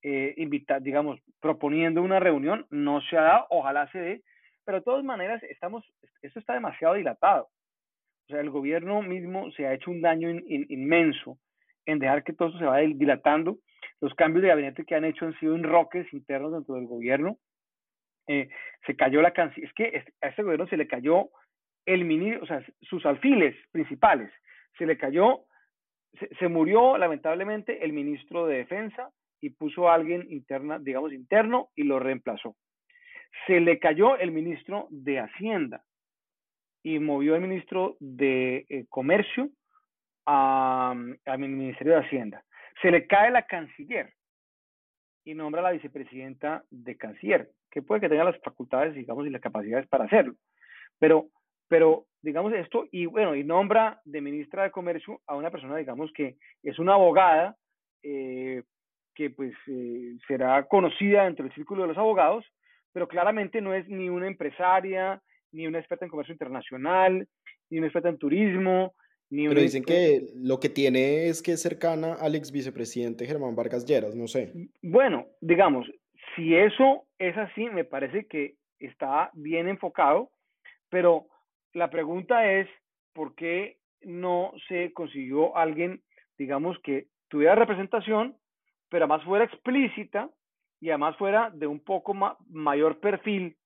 eh, digamos, proponiendo una reunión. No se ha dado, ojalá se dé, pero de todas maneras, estamos, esto está demasiado dilatado. O sea, el gobierno mismo se ha hecho un daño inmenso en dejar que todo eso se vaya dilatando. Los cambios de gabinete que han hecho han sido enroques internos dentro del gobierno. Eh, se cayó la canción. Es que a este gobierno se le cayó el ministro, o sea, sus alfiles principales. Se le cayó, se, murió lamentablemente el ministro de Defensa y puso a alguien interna, digamos interno y lo reemplazó. se le cayó el ministro de Hacienda y movió al ministro de eh, Comercio al Ministerio de Hacienda. Se le cae la canciller y nombra a la vicepresidenta de canciller, que puede que tenga las facultades, digamos, y las capacidades para hacerlo. Pero, pero digamos esto, y bueno, y nombra de ministra de Comercio a una persona, digamos, que es una abogada, eh, que pues eh, será conocida dentro del círculo de los abogados, pero claramente no es ni una empresaria, ni una experta en comercio internacional, ni una experta en turismo, ni Pero dicen que lo que tiene es que es cercana al ex vicepresidente Germán Vargas Lleras, no sé. Bueno, digamos, si eso es así, me parece que está bien enfocado, pero la pregunta es, ¿por qué no se consiguió alguien, digamos, que tuviera representación, pero además fuera explícita y además fuera de un poco mayor perfil,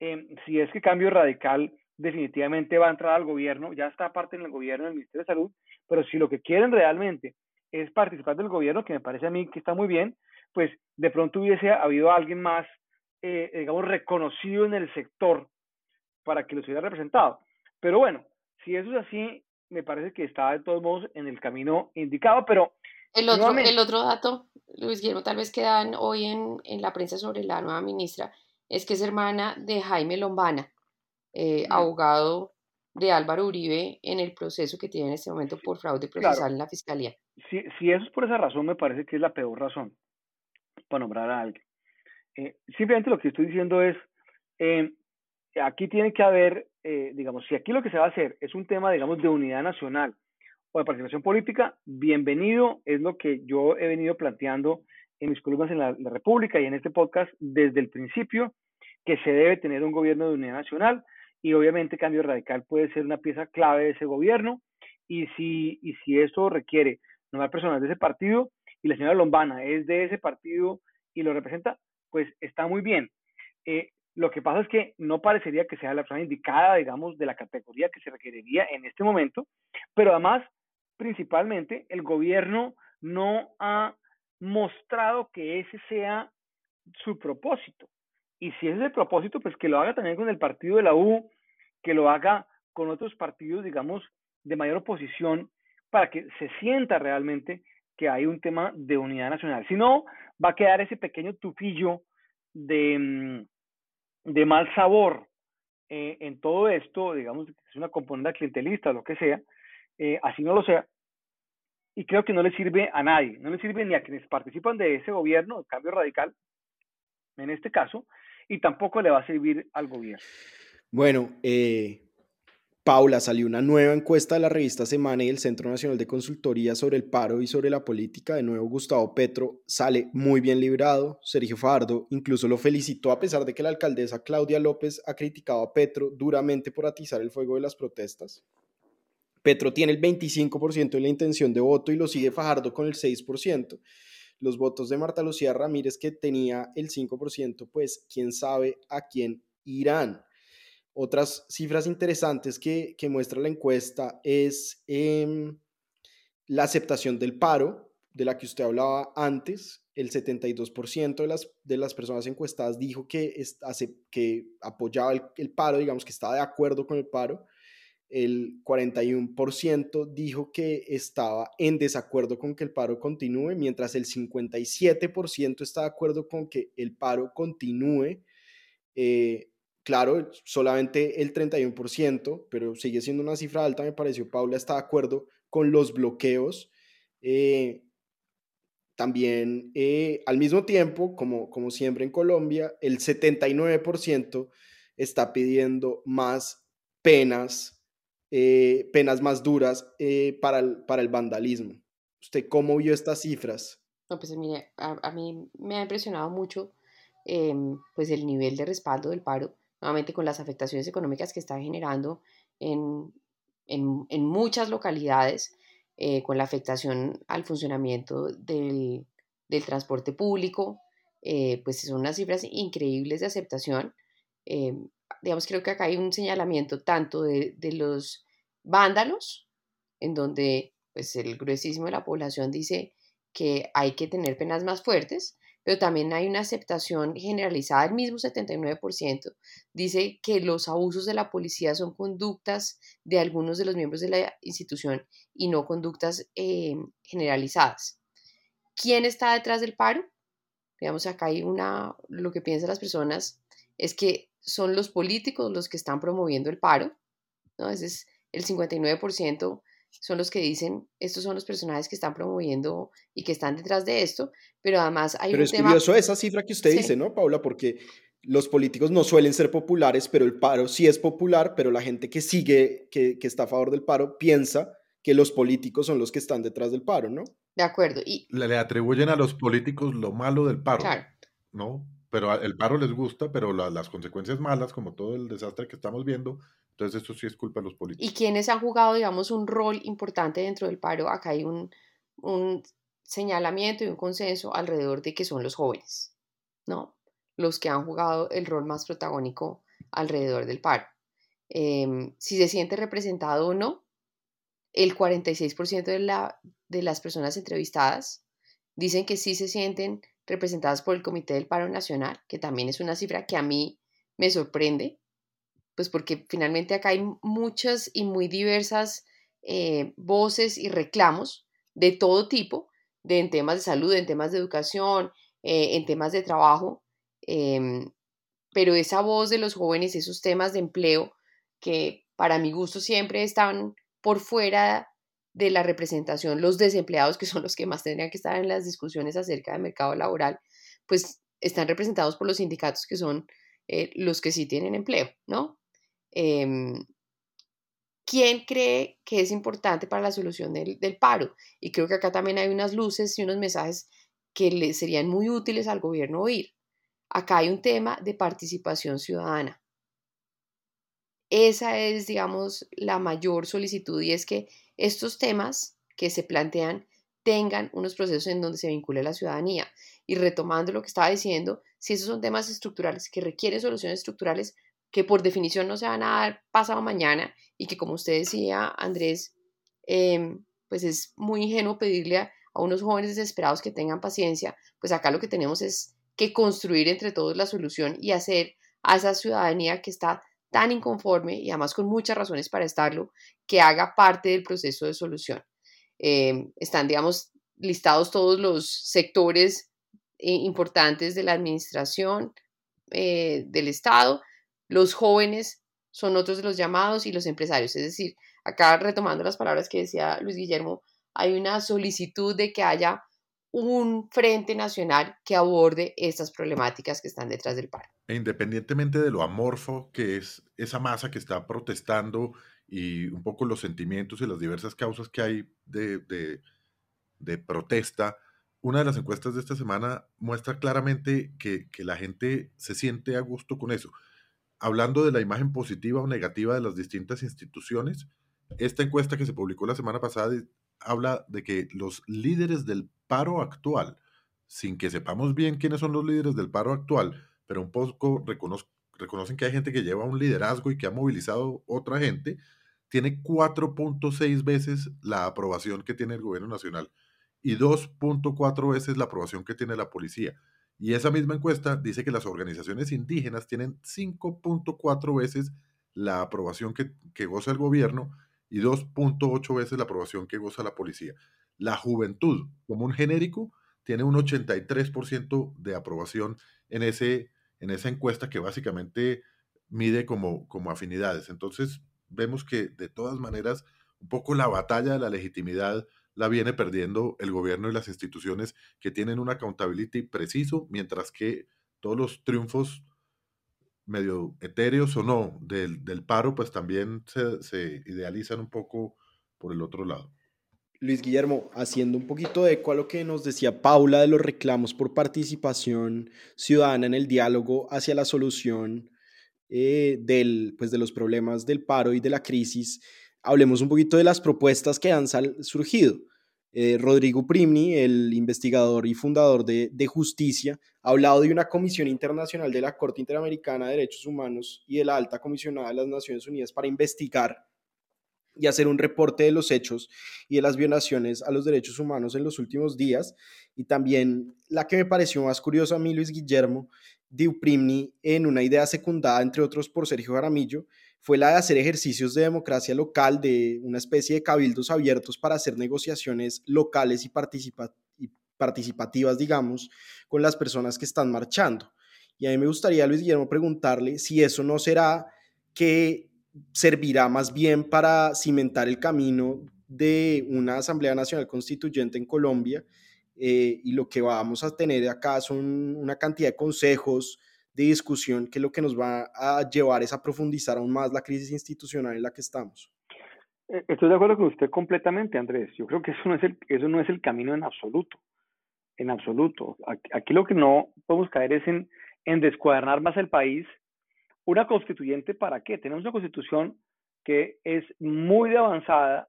eh, si es que cambio radical definitivamente va a entrar al gobierno, ya está parte en el gobierno del Ministerio de Salud, pero si lo que quieren realmente es participar del gobierno, que me parece a mí que está muy bien, pues de pronto hubiese habido alguien más, eh, digamos, reconocido en el sector para que los hubiera representado. Pero bueno, si eso es así, me parece que está de todos modos en el camino indicado, pero... El otro, el otro dato, Luis Guillermo, tal vez que dan hoy en, en la prensa sobre la nueva ministra, es que es hermana de Jaime Lombana, eh, abogado de Álvaro Uribe en el proceso que tiene en este momento por fraude procesal en la fiscalía. Si, si, eso es por esa razón, me parece que es la peor razón para nombrar a alguien. Eh, simplemente lo que estoy diciendo es, eh, aquí tiene que haber, digamos, si aquí lo que se va a hacer es un tema, digamos, de unidad nacional o de participación política, bienvenido, es lo que yo he venido planteando en mis columnas en la República y en este podcast desde el principio, que se debe tener un gobierno de unidad nacional y obviamente Cambio Radical puede ser una pieza clave de ese gobierno y si, y si eso requiere nombrar personas de ese partido y la señora Lombana es de ese partido y lo representa, pues está muy bien. Eh, lo que pasa es que no parecería que sea la persona indicada, digamos, de la categoría que se requeriría en este momento, pero además, principalmente, el gobierno no ha mostrado que ese sea su propósito. Y si ese es el propósito, pues que lo haga también con el partido de la U, que lo haga con otros partidos, digamos, de mayor oposición, para que se sienta realmente que hay un tema de unidad nacional. Si no, va a quedar ese pequeño tufillo de, mm, de mal sabor eh, en todo esto, digamos, es una componente clientelista lo que sea, eh, así no lo sea, y creo que no le sirve a nadie, no le sirve ni a quienes participan de ese gobierno, el cambio radical, en este caso, y tampoco le va a servir al gobierno. Bueno, eh, Paula, salió una nueva encuesta de la revista Semana y el Centro Nacional de Consultoría sobre el paro y sobre la política. De nuevo, Gustavo Petro sale muy bien librado. Sergio Fajardo incluso lo felicitó a pesar de que la alcaldesa Claudia López ha criticado a Petro duramente por atizar el fuego de las protestas. Petro tiene el 25% de la intención de voto y lo sigue Fajardo con el 6% los votos de Marta Lucía Ramírez, que tenía el 5%, pues quién sabe a quién irán. Otras cifras interesantes que, muestra la encuesta es em, la aceptación del paro, de la que usted hablaba antes. El 72% de las, de las personas encuestadas dijo que, hace, que apoyaba el, el paro, digamos que estaba de acuerdo con el paro el 41% dijo que estaba en desacuerdo con que el paro continúe, mientras el 57% está de acuerdo con que el paro continúe. Eh, claro, solamente el 31%, pero sigue siendo una cifra alta, me pareció. Paula está de acuerdo con los bloqueos. Eh, también, eh, al mismo tiempo, como, como siempre en Colombia, el 79% está pidiendo más penas eh, penas más duras para, el, para el vandalismo. ¿Usted cómo vio estas cifras? No, pues mire, a, mí me ha impresionado mucho em, pues el nivel de respaldo del paro, nuevamente con las afectaciones económicas que está generando en, en, en muchas localidades, eh, con la afectación al funcionamiento del, del transporte público, pues son unas cifras increíbles de aceptación. Em, digamos, creo que acá hay un señalamiento tanto de, los vándalos, en donde pues el gruesísimo de la población dice que hay que tener penas más fuertes, pero también hay una aceptación generalizada, el mismo 79% dice que los abusos de la policía son conductas de algunos de los miembros de la institución y no conductas eh, generalizadas. ¿Quién está detrás del paro? Digamos, acá hay una, lo que piensan las personas es que son los políticos los que están promoviendo el paro, ¿no? Ese es el 59% son los que dicen, estos son los personajes que están promoviendo y que están detrás de esto, pero además hay pero un es curioso esa cifra que usted dice, ¿no, Paula? Porque los políticos no suelen ser populares, pero el paro sí es popular, pero la gente que sigue, que, que está a favor del paro, piensa que los políticos son los que están detrás del paro, ¿no? De acuerdo. Y... Le, atribuyen a los políticos lo malo del paro, claro. ¿no? Pero el paro les gusta, pero las consecuencias malas, como todo el desastre que estamos viendo, entonces eso sí es culpa de los políticos. ¿Y quienes han jugado, digamos, un rol importante dentro del paro? Acá hay un, un señalamiento y un consenso alrededor de que son los jóvenes, ¿no? Los que han jugado el rol más protagónico alrededor del paro. Em, si se siente representado o no, el 46% de, la, de las personas entrevistadas dicen que sí se sienten representadas por el Comité del Paro Nacional, que también es una cifra que a mí me sorprende, pues porque finalmente acá hay muchas y muy diversas eh, voces y reclamos de todo tipo, de, en temas de salud, en temas de educación, eh, en temas de trabajo, em, pero esa voz de los jóvenes, esos temas de empleo, que para mi gusto siempre están por fuera de la representación, los desempleados, que son los que más tendrían que estar en las discusiones acerca del mercado laboral, pues están representados por los sindicatos que son eh, los que sí tienen empleo, ¿no? Em, ¿Quién cree que es importante para la solución del, paro? Y creo que acá también hay unas luces y unos mensajes que le serían muy útiles al gobierno oír. Acá hay un tema de participación ciudadana. Esa es, digamos, la mayor solicitud y es que estos temas que se plantean tengan unos procesos en donde se vincule la ciudadanía. Y retomando lo que estaba diciendo, si esos son temas estructurales que requieren soluciones estructurales, que por definición no se van a dar pasado mañana y que como usted decía, Andrés, em, pues es muy ingenuo pedirle a, unos jóvenes desesperados que tengan paciencia, pues acá lo que tenemos es que construir entre todos la solución y hacer a esa ciudadanía que está tan inconforme y además con muchas razones para estarlo, que haga parte del proceso de solución. Em, están, digamos, listados todos los sectores eh, importantes de la administración eh, del Estado, los jóvenes son otros de los llamados y los empresarios. Es decir, acá retomando las palabras que decía Luis Guillermo, hay una solicitud de que haya un frente nacional que aborde estas problemáticas que están detrás del paro. E independientemente de lo amorfo que es esa masa que está protestando y un poco los sentimientos y las diversas causas que hay de, de, de protesta, una de las encuestas de esta semana muestra claramente que, que la gente se siente a gusto con eso hablando de la imagen positiva o negativa de las distintas instituciones, esta encuesta que se publicó la semana pasada habla de que los líderes del paro actual, sin que sepamos bien quiénes son los líderes del paro actual, pero un poco reconocen que hay gente que lleva un liderazgo y que ha movilizado otra gente, tiene 4.6 veces la aprobación que tiene el gobierno nacional y 2.4 veces la aprobación que tiene la policía. Y esa misma encuesta dice que las organizaciones indígenas tienen 5.4 veces la aprobación que, goza el gobierno y 2.8 veces la aprobación que goza la policía. La juventud, como un genérico, tiene un 83% de aprobación en, ese, en esa encuesta que básicamente mide como, como afinidades. Entonces, vemos que de todas maneras, un poco la batalla de la legitimidad la viene perdiendo el gobierno y las instituciones que tienen un accountability preciso, mientras que todos los triunfos medio etéreos o no del, paro, pues también se, idealizan un poco por el otro lado. Luis Guillermo, haciendo un poquito de eco a lo que nos decía Paula de los reclamos por participación ciudadana en el diálogo hacia la solución eh, del, pues de los problemas del paro y de la crisis, hablemos un poquito de las propuestas que han surgido. Eh, Rodrigo Primni, el investigador y fundador de, Justicia, ha hablado de una comisión internacional de la Corte Interamericana de Derechos Humanos y de la Alta Comisionada de las Naciones Unidas para investigar y hacer un reporte de los hechos y de las violaciones a los derechos humanos en los últimos días. Y también la que me pareció más curiosa a mí, Luis Guillermo, de Uprimni, en una idea secundada, entre otros, por Sergio Jaramillo, fue la de hacer ejercicios de democracia local, de una especie de cabildos abiertos para hacer negociaciones locales y, y participativas, digamos, con las personas que están marchando. Y a mí me gustaría, Luis Guillermo, preguntarle si eso no será que servirá más bien para cimentar el camino de una Asamblea Nacional Constituyente en Colombia eh, y lo que vamos a tener acá son una cantidad de consejos de discusión que lo que nos va a llevar es a profundizar aún más la crisis institucional en la que estamos. Eh, estoy de acuerdo con usted completamente, Andrés. Yo creo que eso no es el, eso no es el camino en absoluto. En absoluto. Aquí, lo que no podemos caer es en, en descuadernar más el país una constituyente para qué? Tenemos una constitución que es muy avanzada,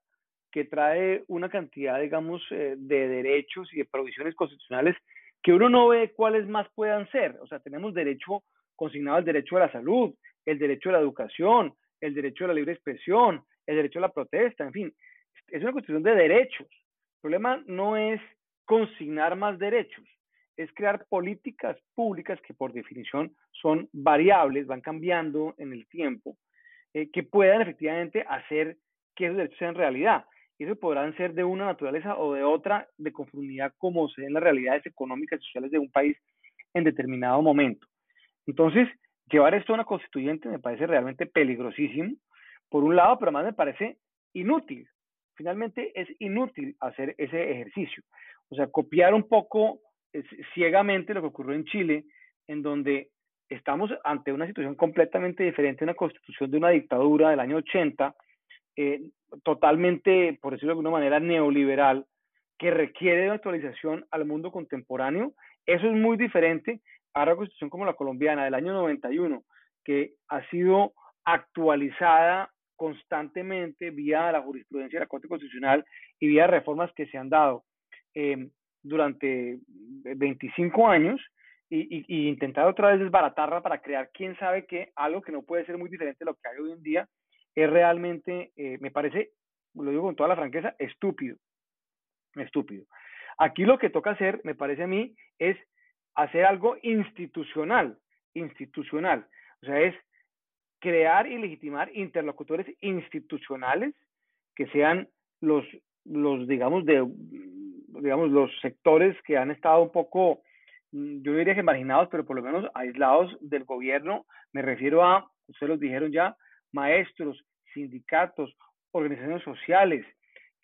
que trae una cantidad, digamos, eh, de derechos y de provisiones constitucionales que uno no ve cuáles más puedan ser. O sea, tenemos derecho consignado el derecho a la salud, el derecho a la educación, el derecho a la libre expresión, el derecho a la protesta, en fin, es una constitución de derechos. El problema no es consignar más derechos, es crear políticas públicas que por definición son variables, van cambiando en el tiempo, eh, que puedan efectivamente hacer que esos derechos sean realidad. Y eso podrán ser de una naturaleza o de otra, de conformidad como se las realidades económicas y sociales de un país en determinado momento. Entonces, llevar esto a una constituyente me parece realmente peligrosísimo, por un lado, pero más me parece inútil. Finalmente es inútil hacer ese ejercicio. O sea, copiar un poco ciegamente lo que ocurrió en Chile, en donde estamos ante una situación completamente diferente, una constitución de una dictadura del año 80, eh, totalmente, por decirlo de alguna manera, neoliberal, que requiere de actualización al mundo contemporáneo. Eso es muy diferente a una constitución como la colombiana del año 91, que ha sido actualizada constantemente vía la jurisprudencia de la Corte Constitucional y vía reformas que se han dado. Eh, durante 25 años y, y, intentar otra vez desbaratarla para crear quién sabe qué, algo que no puede ser muy diferente de lo que hay hoy en día, es realmente, eh, me parece, lo digo con toda la franqueza, estúpido. Estúpido. Aquí lo que toca hacer, me parece a mí, es hacer algo institucional, institucional. O sea, es crear y legitimar interlocutores institucionales que sean los, los digamos, de digamos, los sectores que han estado un poco, mm, yo diría que marginados, pero por lo menos aislados del gobierno, me refiero a, ustedes los dijeron ya, maestros, sindicatos, organizaciones sociales,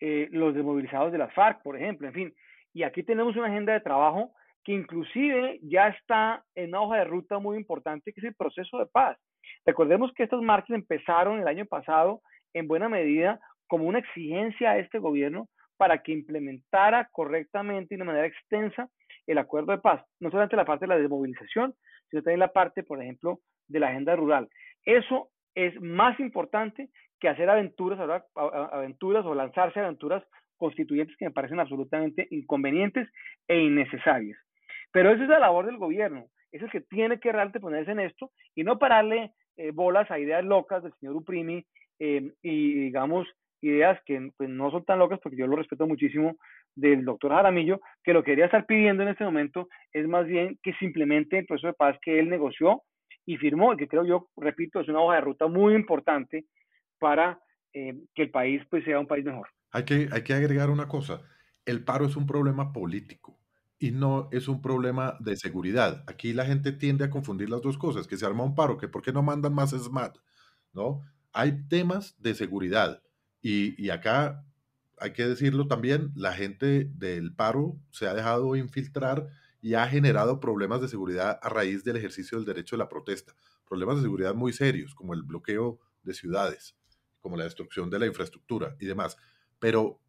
eh, los desmovilizados de las FARC, por ejemplo, en fin. Y aquí tenemos una agenda de trabajo que inclusive ya está en una hoja de ruta muy importante, que es el proceso de paz. Recordemos que estas marchas empezaron el año pasado en buena medida como una exigencia a este gobierno para que implementara correctamente y de manera extensa el acuerdo de paz, no solamente la parte de la desmovilización, sino también la parte, por ejemplo, de la agenda rural. Eso es más importante que hacer aventuras, aventuras o lanzarse aventuras constituyentes que me parecen absolutamente inconvenientes e innecesarias. Pero esa es la labor del gobierno, es el que tiene que realmente ponerse en esto y no pararle eh, bolas a ideas locas del señor Uprimi eh, y, digamos, ideas que pues, no son tan locas, porque yo lo respeto muchísimo, del doctor Jaramillo, que lo que debería estar pidiendo en este momento es más bien que simplemente el proceso de paz que él negoció y firmó, y que creo yo, repito, es una hoja de ruta muy importante para eh, que el país pues, sea un país mejor. Hay que, hay que agregar una cosa, el paro es un problema político y no es un problema de seguridad. Aquí la gente tiende a confundir las dos cosas, que se arma un paro, que por qué no mandan más SMAT, ¿no? Hay temas de seguridad y, acá hay que decirlo también, la gente del paro se ha dejado infiltrar y ha generado problemas de seguridad a raíz del ejercicio del derecho de la protesta. Problemas de seguridad muy serios, como el bloqueo de ciudades, como la destrucción de la infraestructura y demás. Pero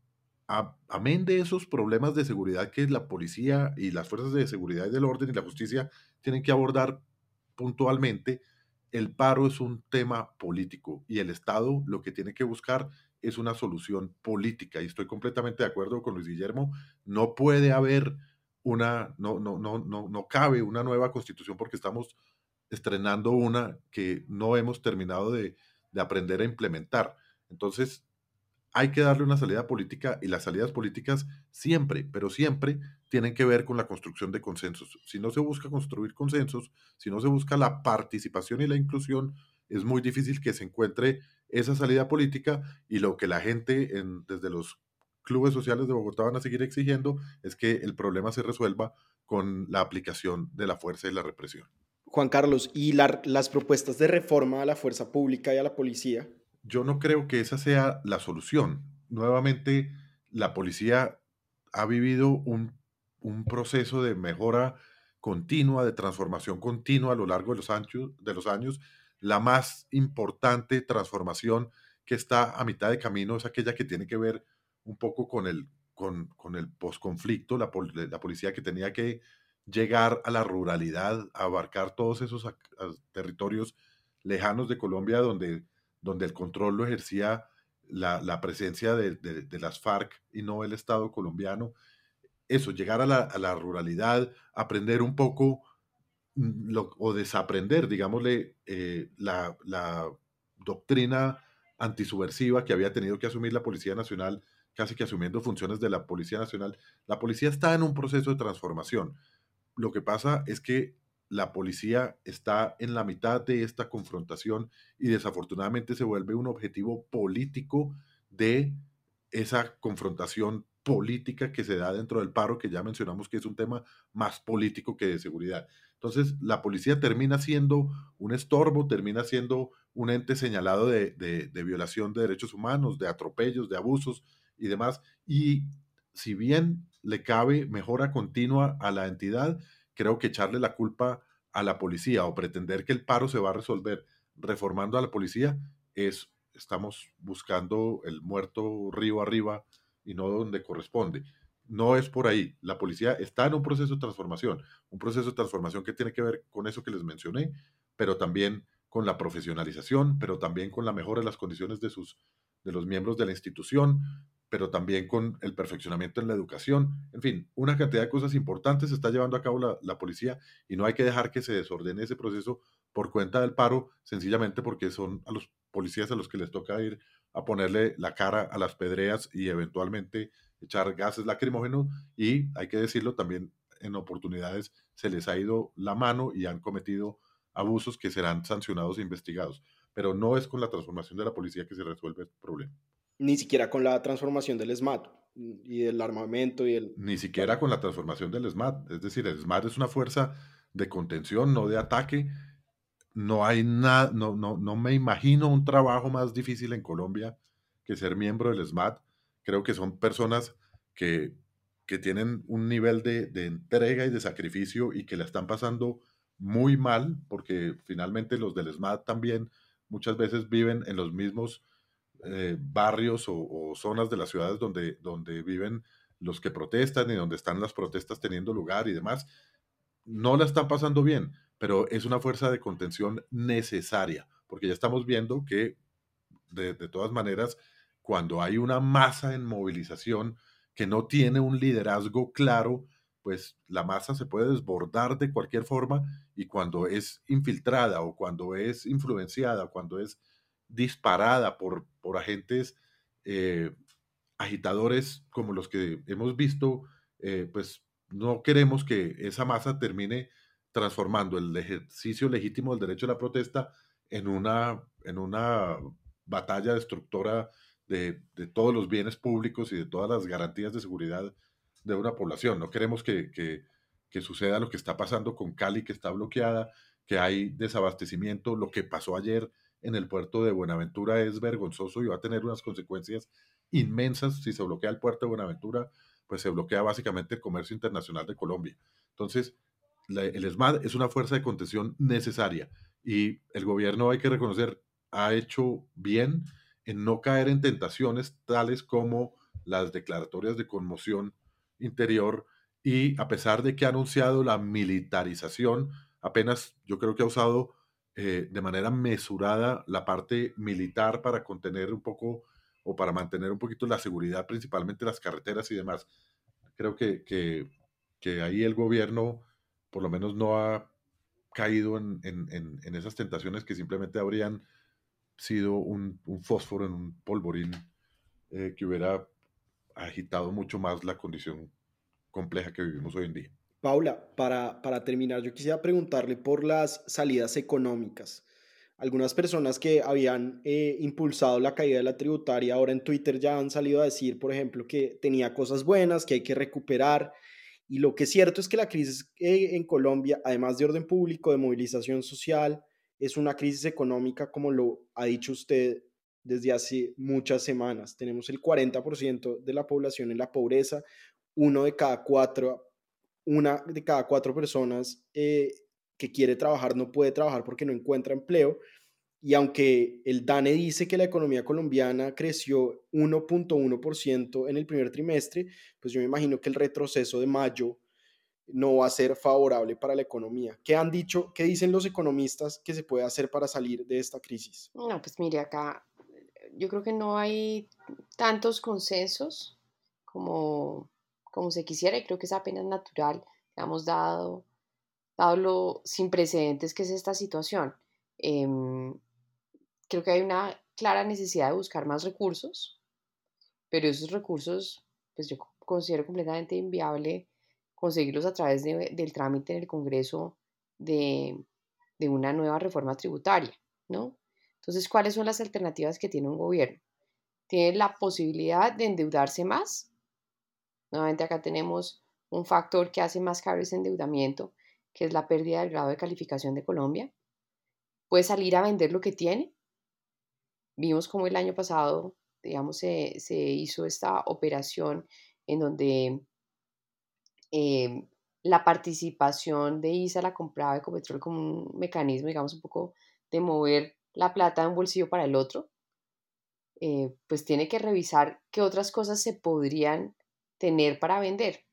amén de esos problemas de seguridad que la policía y las fuerzas de seguridad y del orden y la justicia tienen que abordar puntualmente, el paro es un tema político y el Estado lo que tiene que buscar es una solución política y estoy completamente de acuerdo con Luis Guillermo. No puede haber una, no, no, no, no, no cabe una nueva constitución porque estamos estrenando una que no hemos terminado de, de aprender a implementar. Entonces, hay que darle una salida política y las salidas políticas siempre, pero siempre tienen que ver con la construcción de consensos. Si no se busca construir consensos, si no se busca la participación y la inclusión, es muy difícil que se encuentre esa salida política y lo que la gente en, desde los clubes sociales de Bogotá van a seguir exigiendo es que el problema se resuelva con la aplicación de la fuerza y la represión. Juan Carlos, ¿y las propuestas de reforma a la fuerza pública y a la policía? Yo no creo que esa sea la solución. Nuevamente, la policía ha vivido un, un proceso de mejora continua, de transformación continua a lo largo de los, años, de los años. La más importante transformación que está a mitad de camino es aquella que tiene que ver un poco con el, con, con el posconflicto, la, la policía que tenía que llegar a la ruralidad, abarcar todos esos territorios lejanos de Colombia donde, donde el control lo ejercía la, la presencia de, de, las FARC y no el Estado colombiano. Eso, llegar a la, a la ruralidad, aprender un poco mm, o desaprender, digámosle, eh, la, la doctrina antisubversiva que había tenido que asumir la Policía Nacional, casi que asumiendo funciones de la Policía Nacional. La policía está en un proceso de transformación. Lo que pasa es que la policía está en la mitad de esta confrontación y desafortunadamente se vuelve un objetivo político de esa confrontación política que se da dentro del paro, que ya mencionamos que es un tema más político que de seguridad. Entonces, la policía termina siendo un estorbo, termina siendo un ente señalado de, de violación de derechos humanos, de atropellos, de abusos y demás. Y si bien le cabe mejora continua a la entidad, creo que echarle la culpa a la policía o pretender que el paro se va a resolver reformando a la policía es, estamos buscando el muerto río arriba y no donde corresponde. No es por ahí. La policía está en un proceso de transformación, un proceso de transformación que tiene que ver con eso que les mencioné, pero también con la profesionalización, pero también con la mejora de las condiciones de sus de los miembros de la institución, pero también con el perfeccionamiento en la educación. En fin, una cantidad de cosas importantes se está llevando a cabo la, policía y no hay que dejar que se desordene ese proceso por cuenta del paro, sencillamente porque son a los policías a los que les toca ir a ponerle la cara a las pedreas y eventualmente echar gases lacrimógenos y hay que decirlo también en oportunidades se les ha ido la mano y han cometido abusos que serán sancionados e investigados. Pero no es con la transformación de la policía que se resuelve el problema ni siquiera con la transformación del SMAT y del armamento y el... Ni siquiera con la transformación del SMAT. Es decir, el SMAT es una fuerza de contención, no de ataque. No hay nada, no, no, no me imagino un trabajo más difícil en Colombia que ser miembro del SMAT. Creo que son personas que, que tienen un nivel de, de entrega y de sacrificio y que la están pasando muy mal, porque finalmente los del SMAT también muchas veces viven en los mismos eh, barrios o, zonas de las ciudades donde, donde viven los que protestan y donde están las protestas teniendo lugar y demás, no la están pasando bien, pero es una fuerza de contención necesaria, porque ya estamos viendo que de, de todas maneras, cuando hay una masa en movilización que no tiene un liderazgo claro, pues la masa se puede desbordar de cualquier forma y cuando es infiltrada o cuando es influenciada, cuando es disparada por, por agentes eh, agitadores como los que hemos visto, eh, pues no queremos que esa masa termine transformando el ejercicio legítimo del derecho a la protesta en una, en una batalla destructora de, de, todos los bienes públicos y de todas las garantías de seguridad de una población. No queremos que, que, que suceda lo que está pasando con Cali, que está bloqueada, que hay desabastecimiento, lo que pasó ayer en el puerto de Buenaventura es vergonzoso y va a tener unas consecuencias inmensas. Si se bloquea el puerto de Buenaventura, pues se bloquea básicamente el comercio internacional de Colombia. Entonces, el ESMAD es una fuerza de contención necesaria y el gobierno, hay que reconocer, ha hecho bien en no caer en tentaciones tales como las declaratorias de conmoción interior y a pesar de que ha anunciado la militarización, apenas yo creo que ha usado eh, de manera mesurada la parte militar para contener un poco o para mantener un poquito la seguridad, principalmente las carreteras y demás. Creo que, que, que ahí el gobierno por lo menos no ha caído en, en, en esas tentaciones que simplemente habrían sido un, un, fósforo en un polvorín eh, que hubiera agitado mucho más la condición compleja que vivimos hoy en día. Paula, para, para terminar, yo quisiera preguntarle por las salidas económicas. Algunas personas que habían eh, impulsado la caída de la tributaria ahora en Twitter ya han salido a decir, por ejemplo, que tenía cosas buenas, que hay que recuperar. Y lo que es cierto es que la crisis eh, en Colombia, además de orden público, de movilización social, es una crisis económica, como lo ha dicho usted desde hace muchas semanas. Tenemos el 40% de la población en la pobreza, uno de cada cuatro una de cada cuatro personas eh, que quiere trabajar no puede trabajar porque no encuentra empleo. Y aunque el DANE dice que la economía colombiana creció 1.1% en el primer trimestre, pues yo me imagino que el retroceso de mayo no va a ser favorable para la economía. ¿Qué han dicho, qué dicen los economistas que se puede hacer para salir de esta crisis? No, pues mire, acá yo creo que no hay tantos consensos como como se quisiera y creo que es apenas natural, hemos dado, dado lo sin precedentes que es esta situación. Em, creo que hay una clara necesidad de buscar más recursos, pero esos recursos, pues yo considero completamente inviable conseguirlos a través del trámite en el Congreso de, de una nueva reforma tributaria, ¿no? Entonces, ¿cuáles son las alternativas que tiene un gobierno? Tiene la posibilidad de endeudarse más Nuevamente acá tenemos un factor que hace más caro ese endeudamiento, que es la pérdida del grado de calificación de Colombia. Puede salir a vender lo que tiene. Vimos como el año pasado, digamos, se, hizo esta operación en donde em, la participación de ISA la compraba Ecopetrol como un mecanismo, digamos, un poco de mover la plata de un bolsillo para el otro. Eh, pues tiene que revisar qué otras cosas se podrían tener para vender.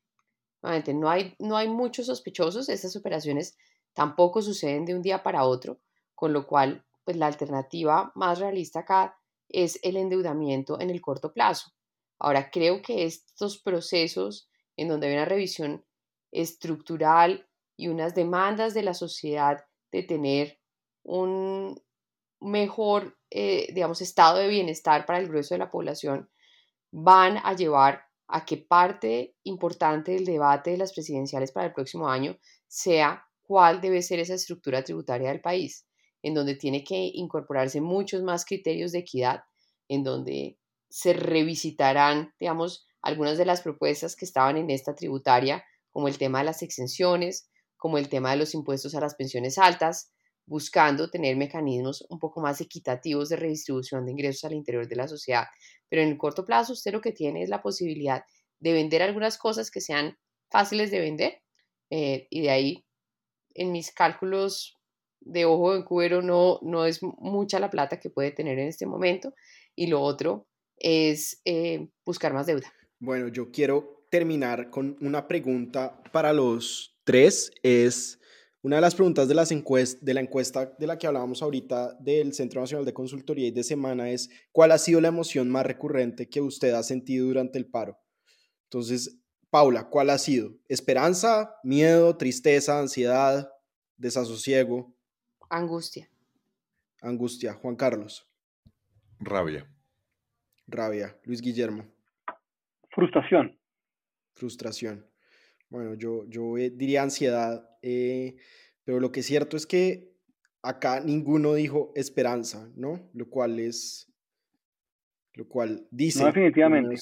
No hay, no hay muchos sospechosos, estas operaciones tampoco suceden de un día para otro, con lo cual, pues la alternativa más realista acá es el endeudamiento en el corto plazo. Ahora, creo que estos procesos en donde hay una revisión estructural y unas demandas de la sociedad de tener un mejor, eh, digamos, estado de bienestar para el grueso de la población, van a llevar a que parte importante del debate de las presidenciales para el próximo año sea cuál debe ser esa estructura tributaria del país, en donde tiene que incorporarse muchos más criterios de equidad, en donde se revisitarán, digamos, algunas de las propuestas que estaban en esta tributaria, como el tema de las exenciones, como el tema de los impuestos a las pensiones altas, buscando tener mecanismos un poco más equitativos de redistribución de ingresos al interior de la sociedad. Pero en el corto plazo usted lo que tiene es la posibilidad de vender algunas cosas que sean fáciles de vender eh, y de ahí en mis cálculos de ojo en cuero no, no es mucha la plata que puede tener en este momento y lo otro es eh, buscar más deuda. Bueno, yo quiero terminar con una pregunta para los tres. Es, una de las preguntas de, las de la encuesta de la que hablábamos ahorita del Centro Nacional de Consultoría y de Semana es, ¿cuál ha sido la emoción más recurrente que usted ha sentido durante el paro? Entonces, Paula, ¿cuál ha sido? ¿Esperanza, miedo, tristeza, ansiedad, desasosiego? Angustia. Angustia. Juan Carlos. Rabia. Rabia. Luis Guillermo. Frustración. Frustración. Bueno, yo, yo eh, diría ansiedad, eh, pero lo que es cierto es que acá ninguno dijo esperanza, ¿no? Lo cual es, lo cual dice... definitivamente.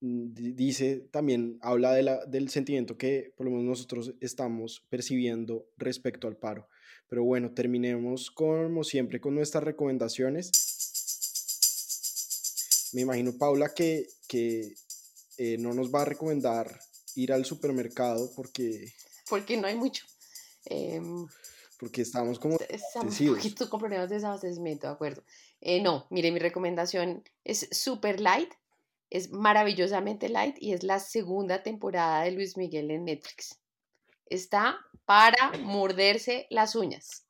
Mm, dice también, habla de la, del sentimiento que por lo menos nosotros estamos percibiendo respecto al paro. Pero bueno, terminemos como siempre con nuestras recomendaciones. Me imagino, Paula, que, que eh, no nos va a recomendar ir al supermercado porque... Porque no hay mucho. Em, porque estamos como... Estamos un poquito con problemas de desabastecimiento, de acuerdo. Eh, no, mire, mi recomendación es super light, es maravillosamente light y es la segunda temporada de Luis Miguel en Netflix. Está para morderse las uñas.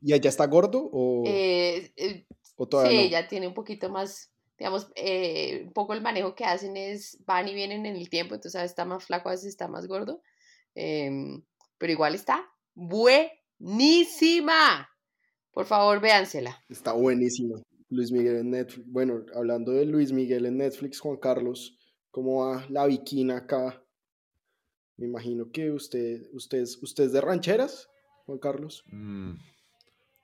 ¿Y allá está gordo o, eh, eh, ¿o todavía sí, ya tiene un poquito más digamos, eh, un poco el manejo que hacen es van y vienen en el tiempo, entonces a veces está más flaco, a veces está más gordo, em, pero igual está buenísima. Por favor, véansela. Está buenísima. Luis Miguel en Netflix. Bueno, hablando de Luis Miguel en Netflix, Juan Carlos, ¿cómo va la viquina acá? Me imagino que usted, usted, usted es de rancheras, Juan Carlos. Mm,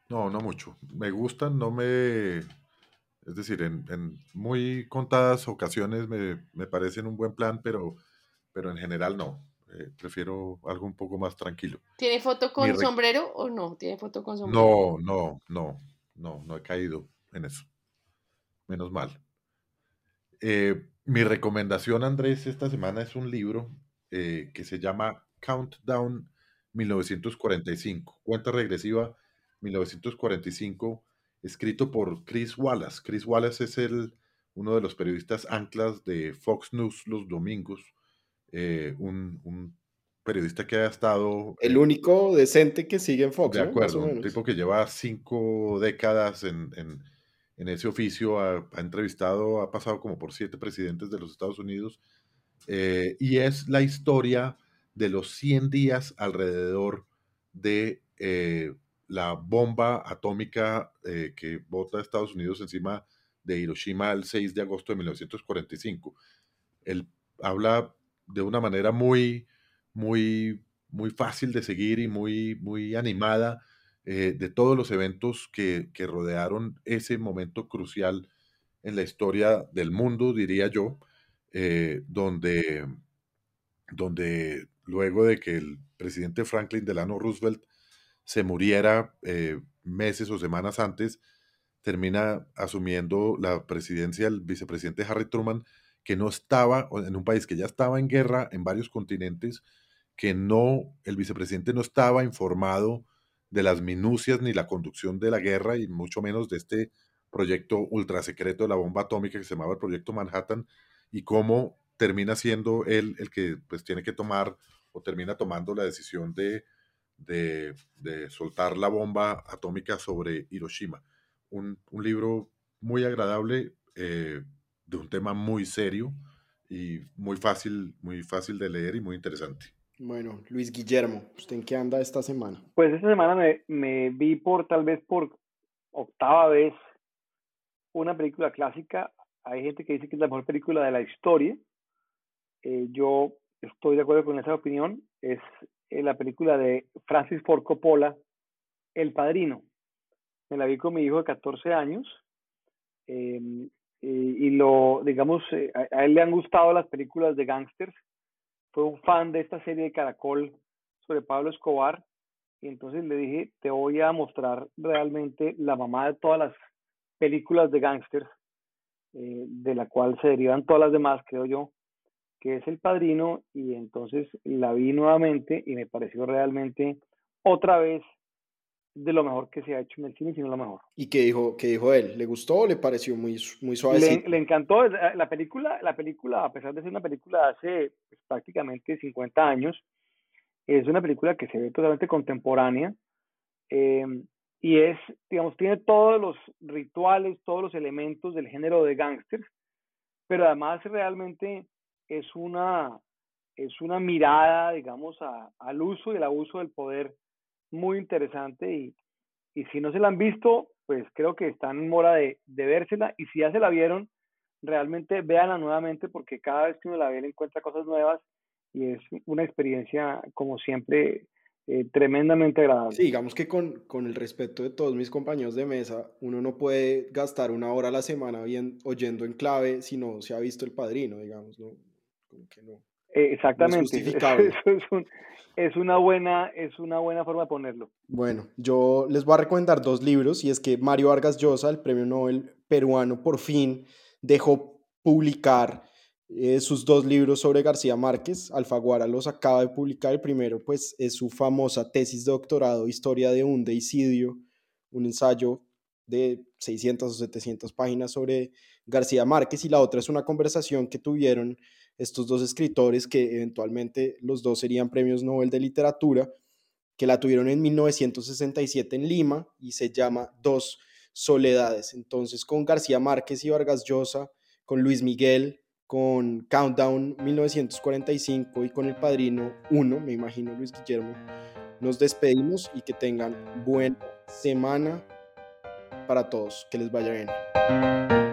no, no mucho. Me gustan, no me... Es decir, en, muy contadas ocasiones me, me, parecen un buen plan, pero, pero en general no. Eh, prefiero algo un poco más tranquilo. ¿Tiene foto con sombrero o no? ¿Tiene foto con sombrero? No, no, no, no, no he caído en eso. Menos mal. Eh, mi recomendación, Andrés, esta semana es un libro eh, que se llama Countdown 1945, cuenta regresiva 1945, escrito por Chris Wallace. Chris Wallace es el, uno de los periodistas anclas de Fox News los domingos, eh, un, periodista que ha estado... El único decente que sigue en Fox. De acuerdo, un tipo que lleva cinco décadas en, ese oficio, ha, entrevistado, ha pasado como por siete presidentes de los Estados Unidos, eh, y es la historia de los 100 días alrededor de eh, la bomba atómica eh, que bota Estados Unidos encima de Hiroshima el 6 de agosto de 1945. Él habla de una manera muy, muy, muy fácil de seguir y muy, muy animada eh, de todos los eventos que, que, rodearon ese momento crucial en la historia del mundo, diría yo, donde, donde luego de que el presidente Franklin Delano Roosevelt se muriera eh, meses o semanas antes, termina asumiendo la presidencia el vicepresidente Harry Truman, que no estaba en un país que ya estaba en guerra en varios continentes, que no, el vicepresidente no estaba informado de las minucias ni la conducción de la guerra y mucho menos de este proyecto ultrasecreto de la bomba atómica que se llamaba el Proyecto Manhattan y cómo termina siendo él el que pues tiene que tomar o termina tomando la decisión de, de, soltar la bomba atómica sobre Hiroshima. Un, un libro muy agradable, eh, de un tema muy serio y muy fácil, muy fácil de leer y muy interesante. Bueno, Luis Guillermo, ¿usted en qué anda esta semana? Pues esta semana me, me vi por tal vez por octava vez una película clásica. Hay gente que dice que es la mejor película de la historia. Eh, yo estoy de acuerdo con esa opinión, es eh, la película de Francis Ford Coppola, El Padrino. Me la vi con mi hijo de 14 años em, y, lo, digamos, eh, a, él le han gustado las películas de gangsters. Fue un fan de esta serie de Caracol sobre Pablo Escobar y entonces le dije, te voy a mostrar realmente la mamá de todas las películas de gangsters, eh, de la cual se derivan todas las demás, creo yo que es El Padrino, y entonces la vi nuevamente y me pareció realmente otra vez de lo mejor que se ha hecho en el cine, sino lo mejor. ¿Y qué dijo, qué dijo él? ¿Le gustó o le pareció muy, muy suave? Le, encantó la película, la película, a pesar de ser una película de hace pues, prácticamente 50 años, es una película que se ve totalmente contemporánea em, y es, digamos, tiene todos los rituales, todos los elementos del género de gángsters, pero además realmente es una, es una mirada, digamos, al uso y el abuso del poder muy interesante y, y si no se la han visto, pues creo que están en hora de, de vérsela y si ya se la vieron, realmente véanla nuevamente porque cada vez que uno la ve le encuentra cosas nuevas y es una experiencia como siempre eh, tremendamente agradable. Sí, digamos que con, con, el respeto de todos mis compañeros de mesa, uno no puede gastar una hora a la semana bien, oyendo en clave si no se ha visto el padrino, digamos, ¿no? Eh, exactamente. es, una buena, es una buena forma de ponerlo. Bueno, yo les voy a recomendar dos libros y es que Mario Vargas Llosa, el premio Nobel peruano, por fin dejó publicar eh, sus dos libros sobre García Márquez. Alfaguara los acaba de publicar. El primero, pues, es su famosa tesis de doctorado, Historia de un deicidio, un ensayo de 600 o 700 páginas sobre García Márquez y la otra es una conversación que tuvieron estos dos escritores que eventualmente los dos serían premios Nobel de Literatura, que la tuvieron en 1967 en Lima y se llama Dos Soledades. Entonces con García Márquez y Vargas Llosa, con Luis Miguel, con Countdown 1945 y con El Padrino 1, me imagino Luis Guillermo, nos despedimos y que tengan buena semana para todos. Que les vaya bien.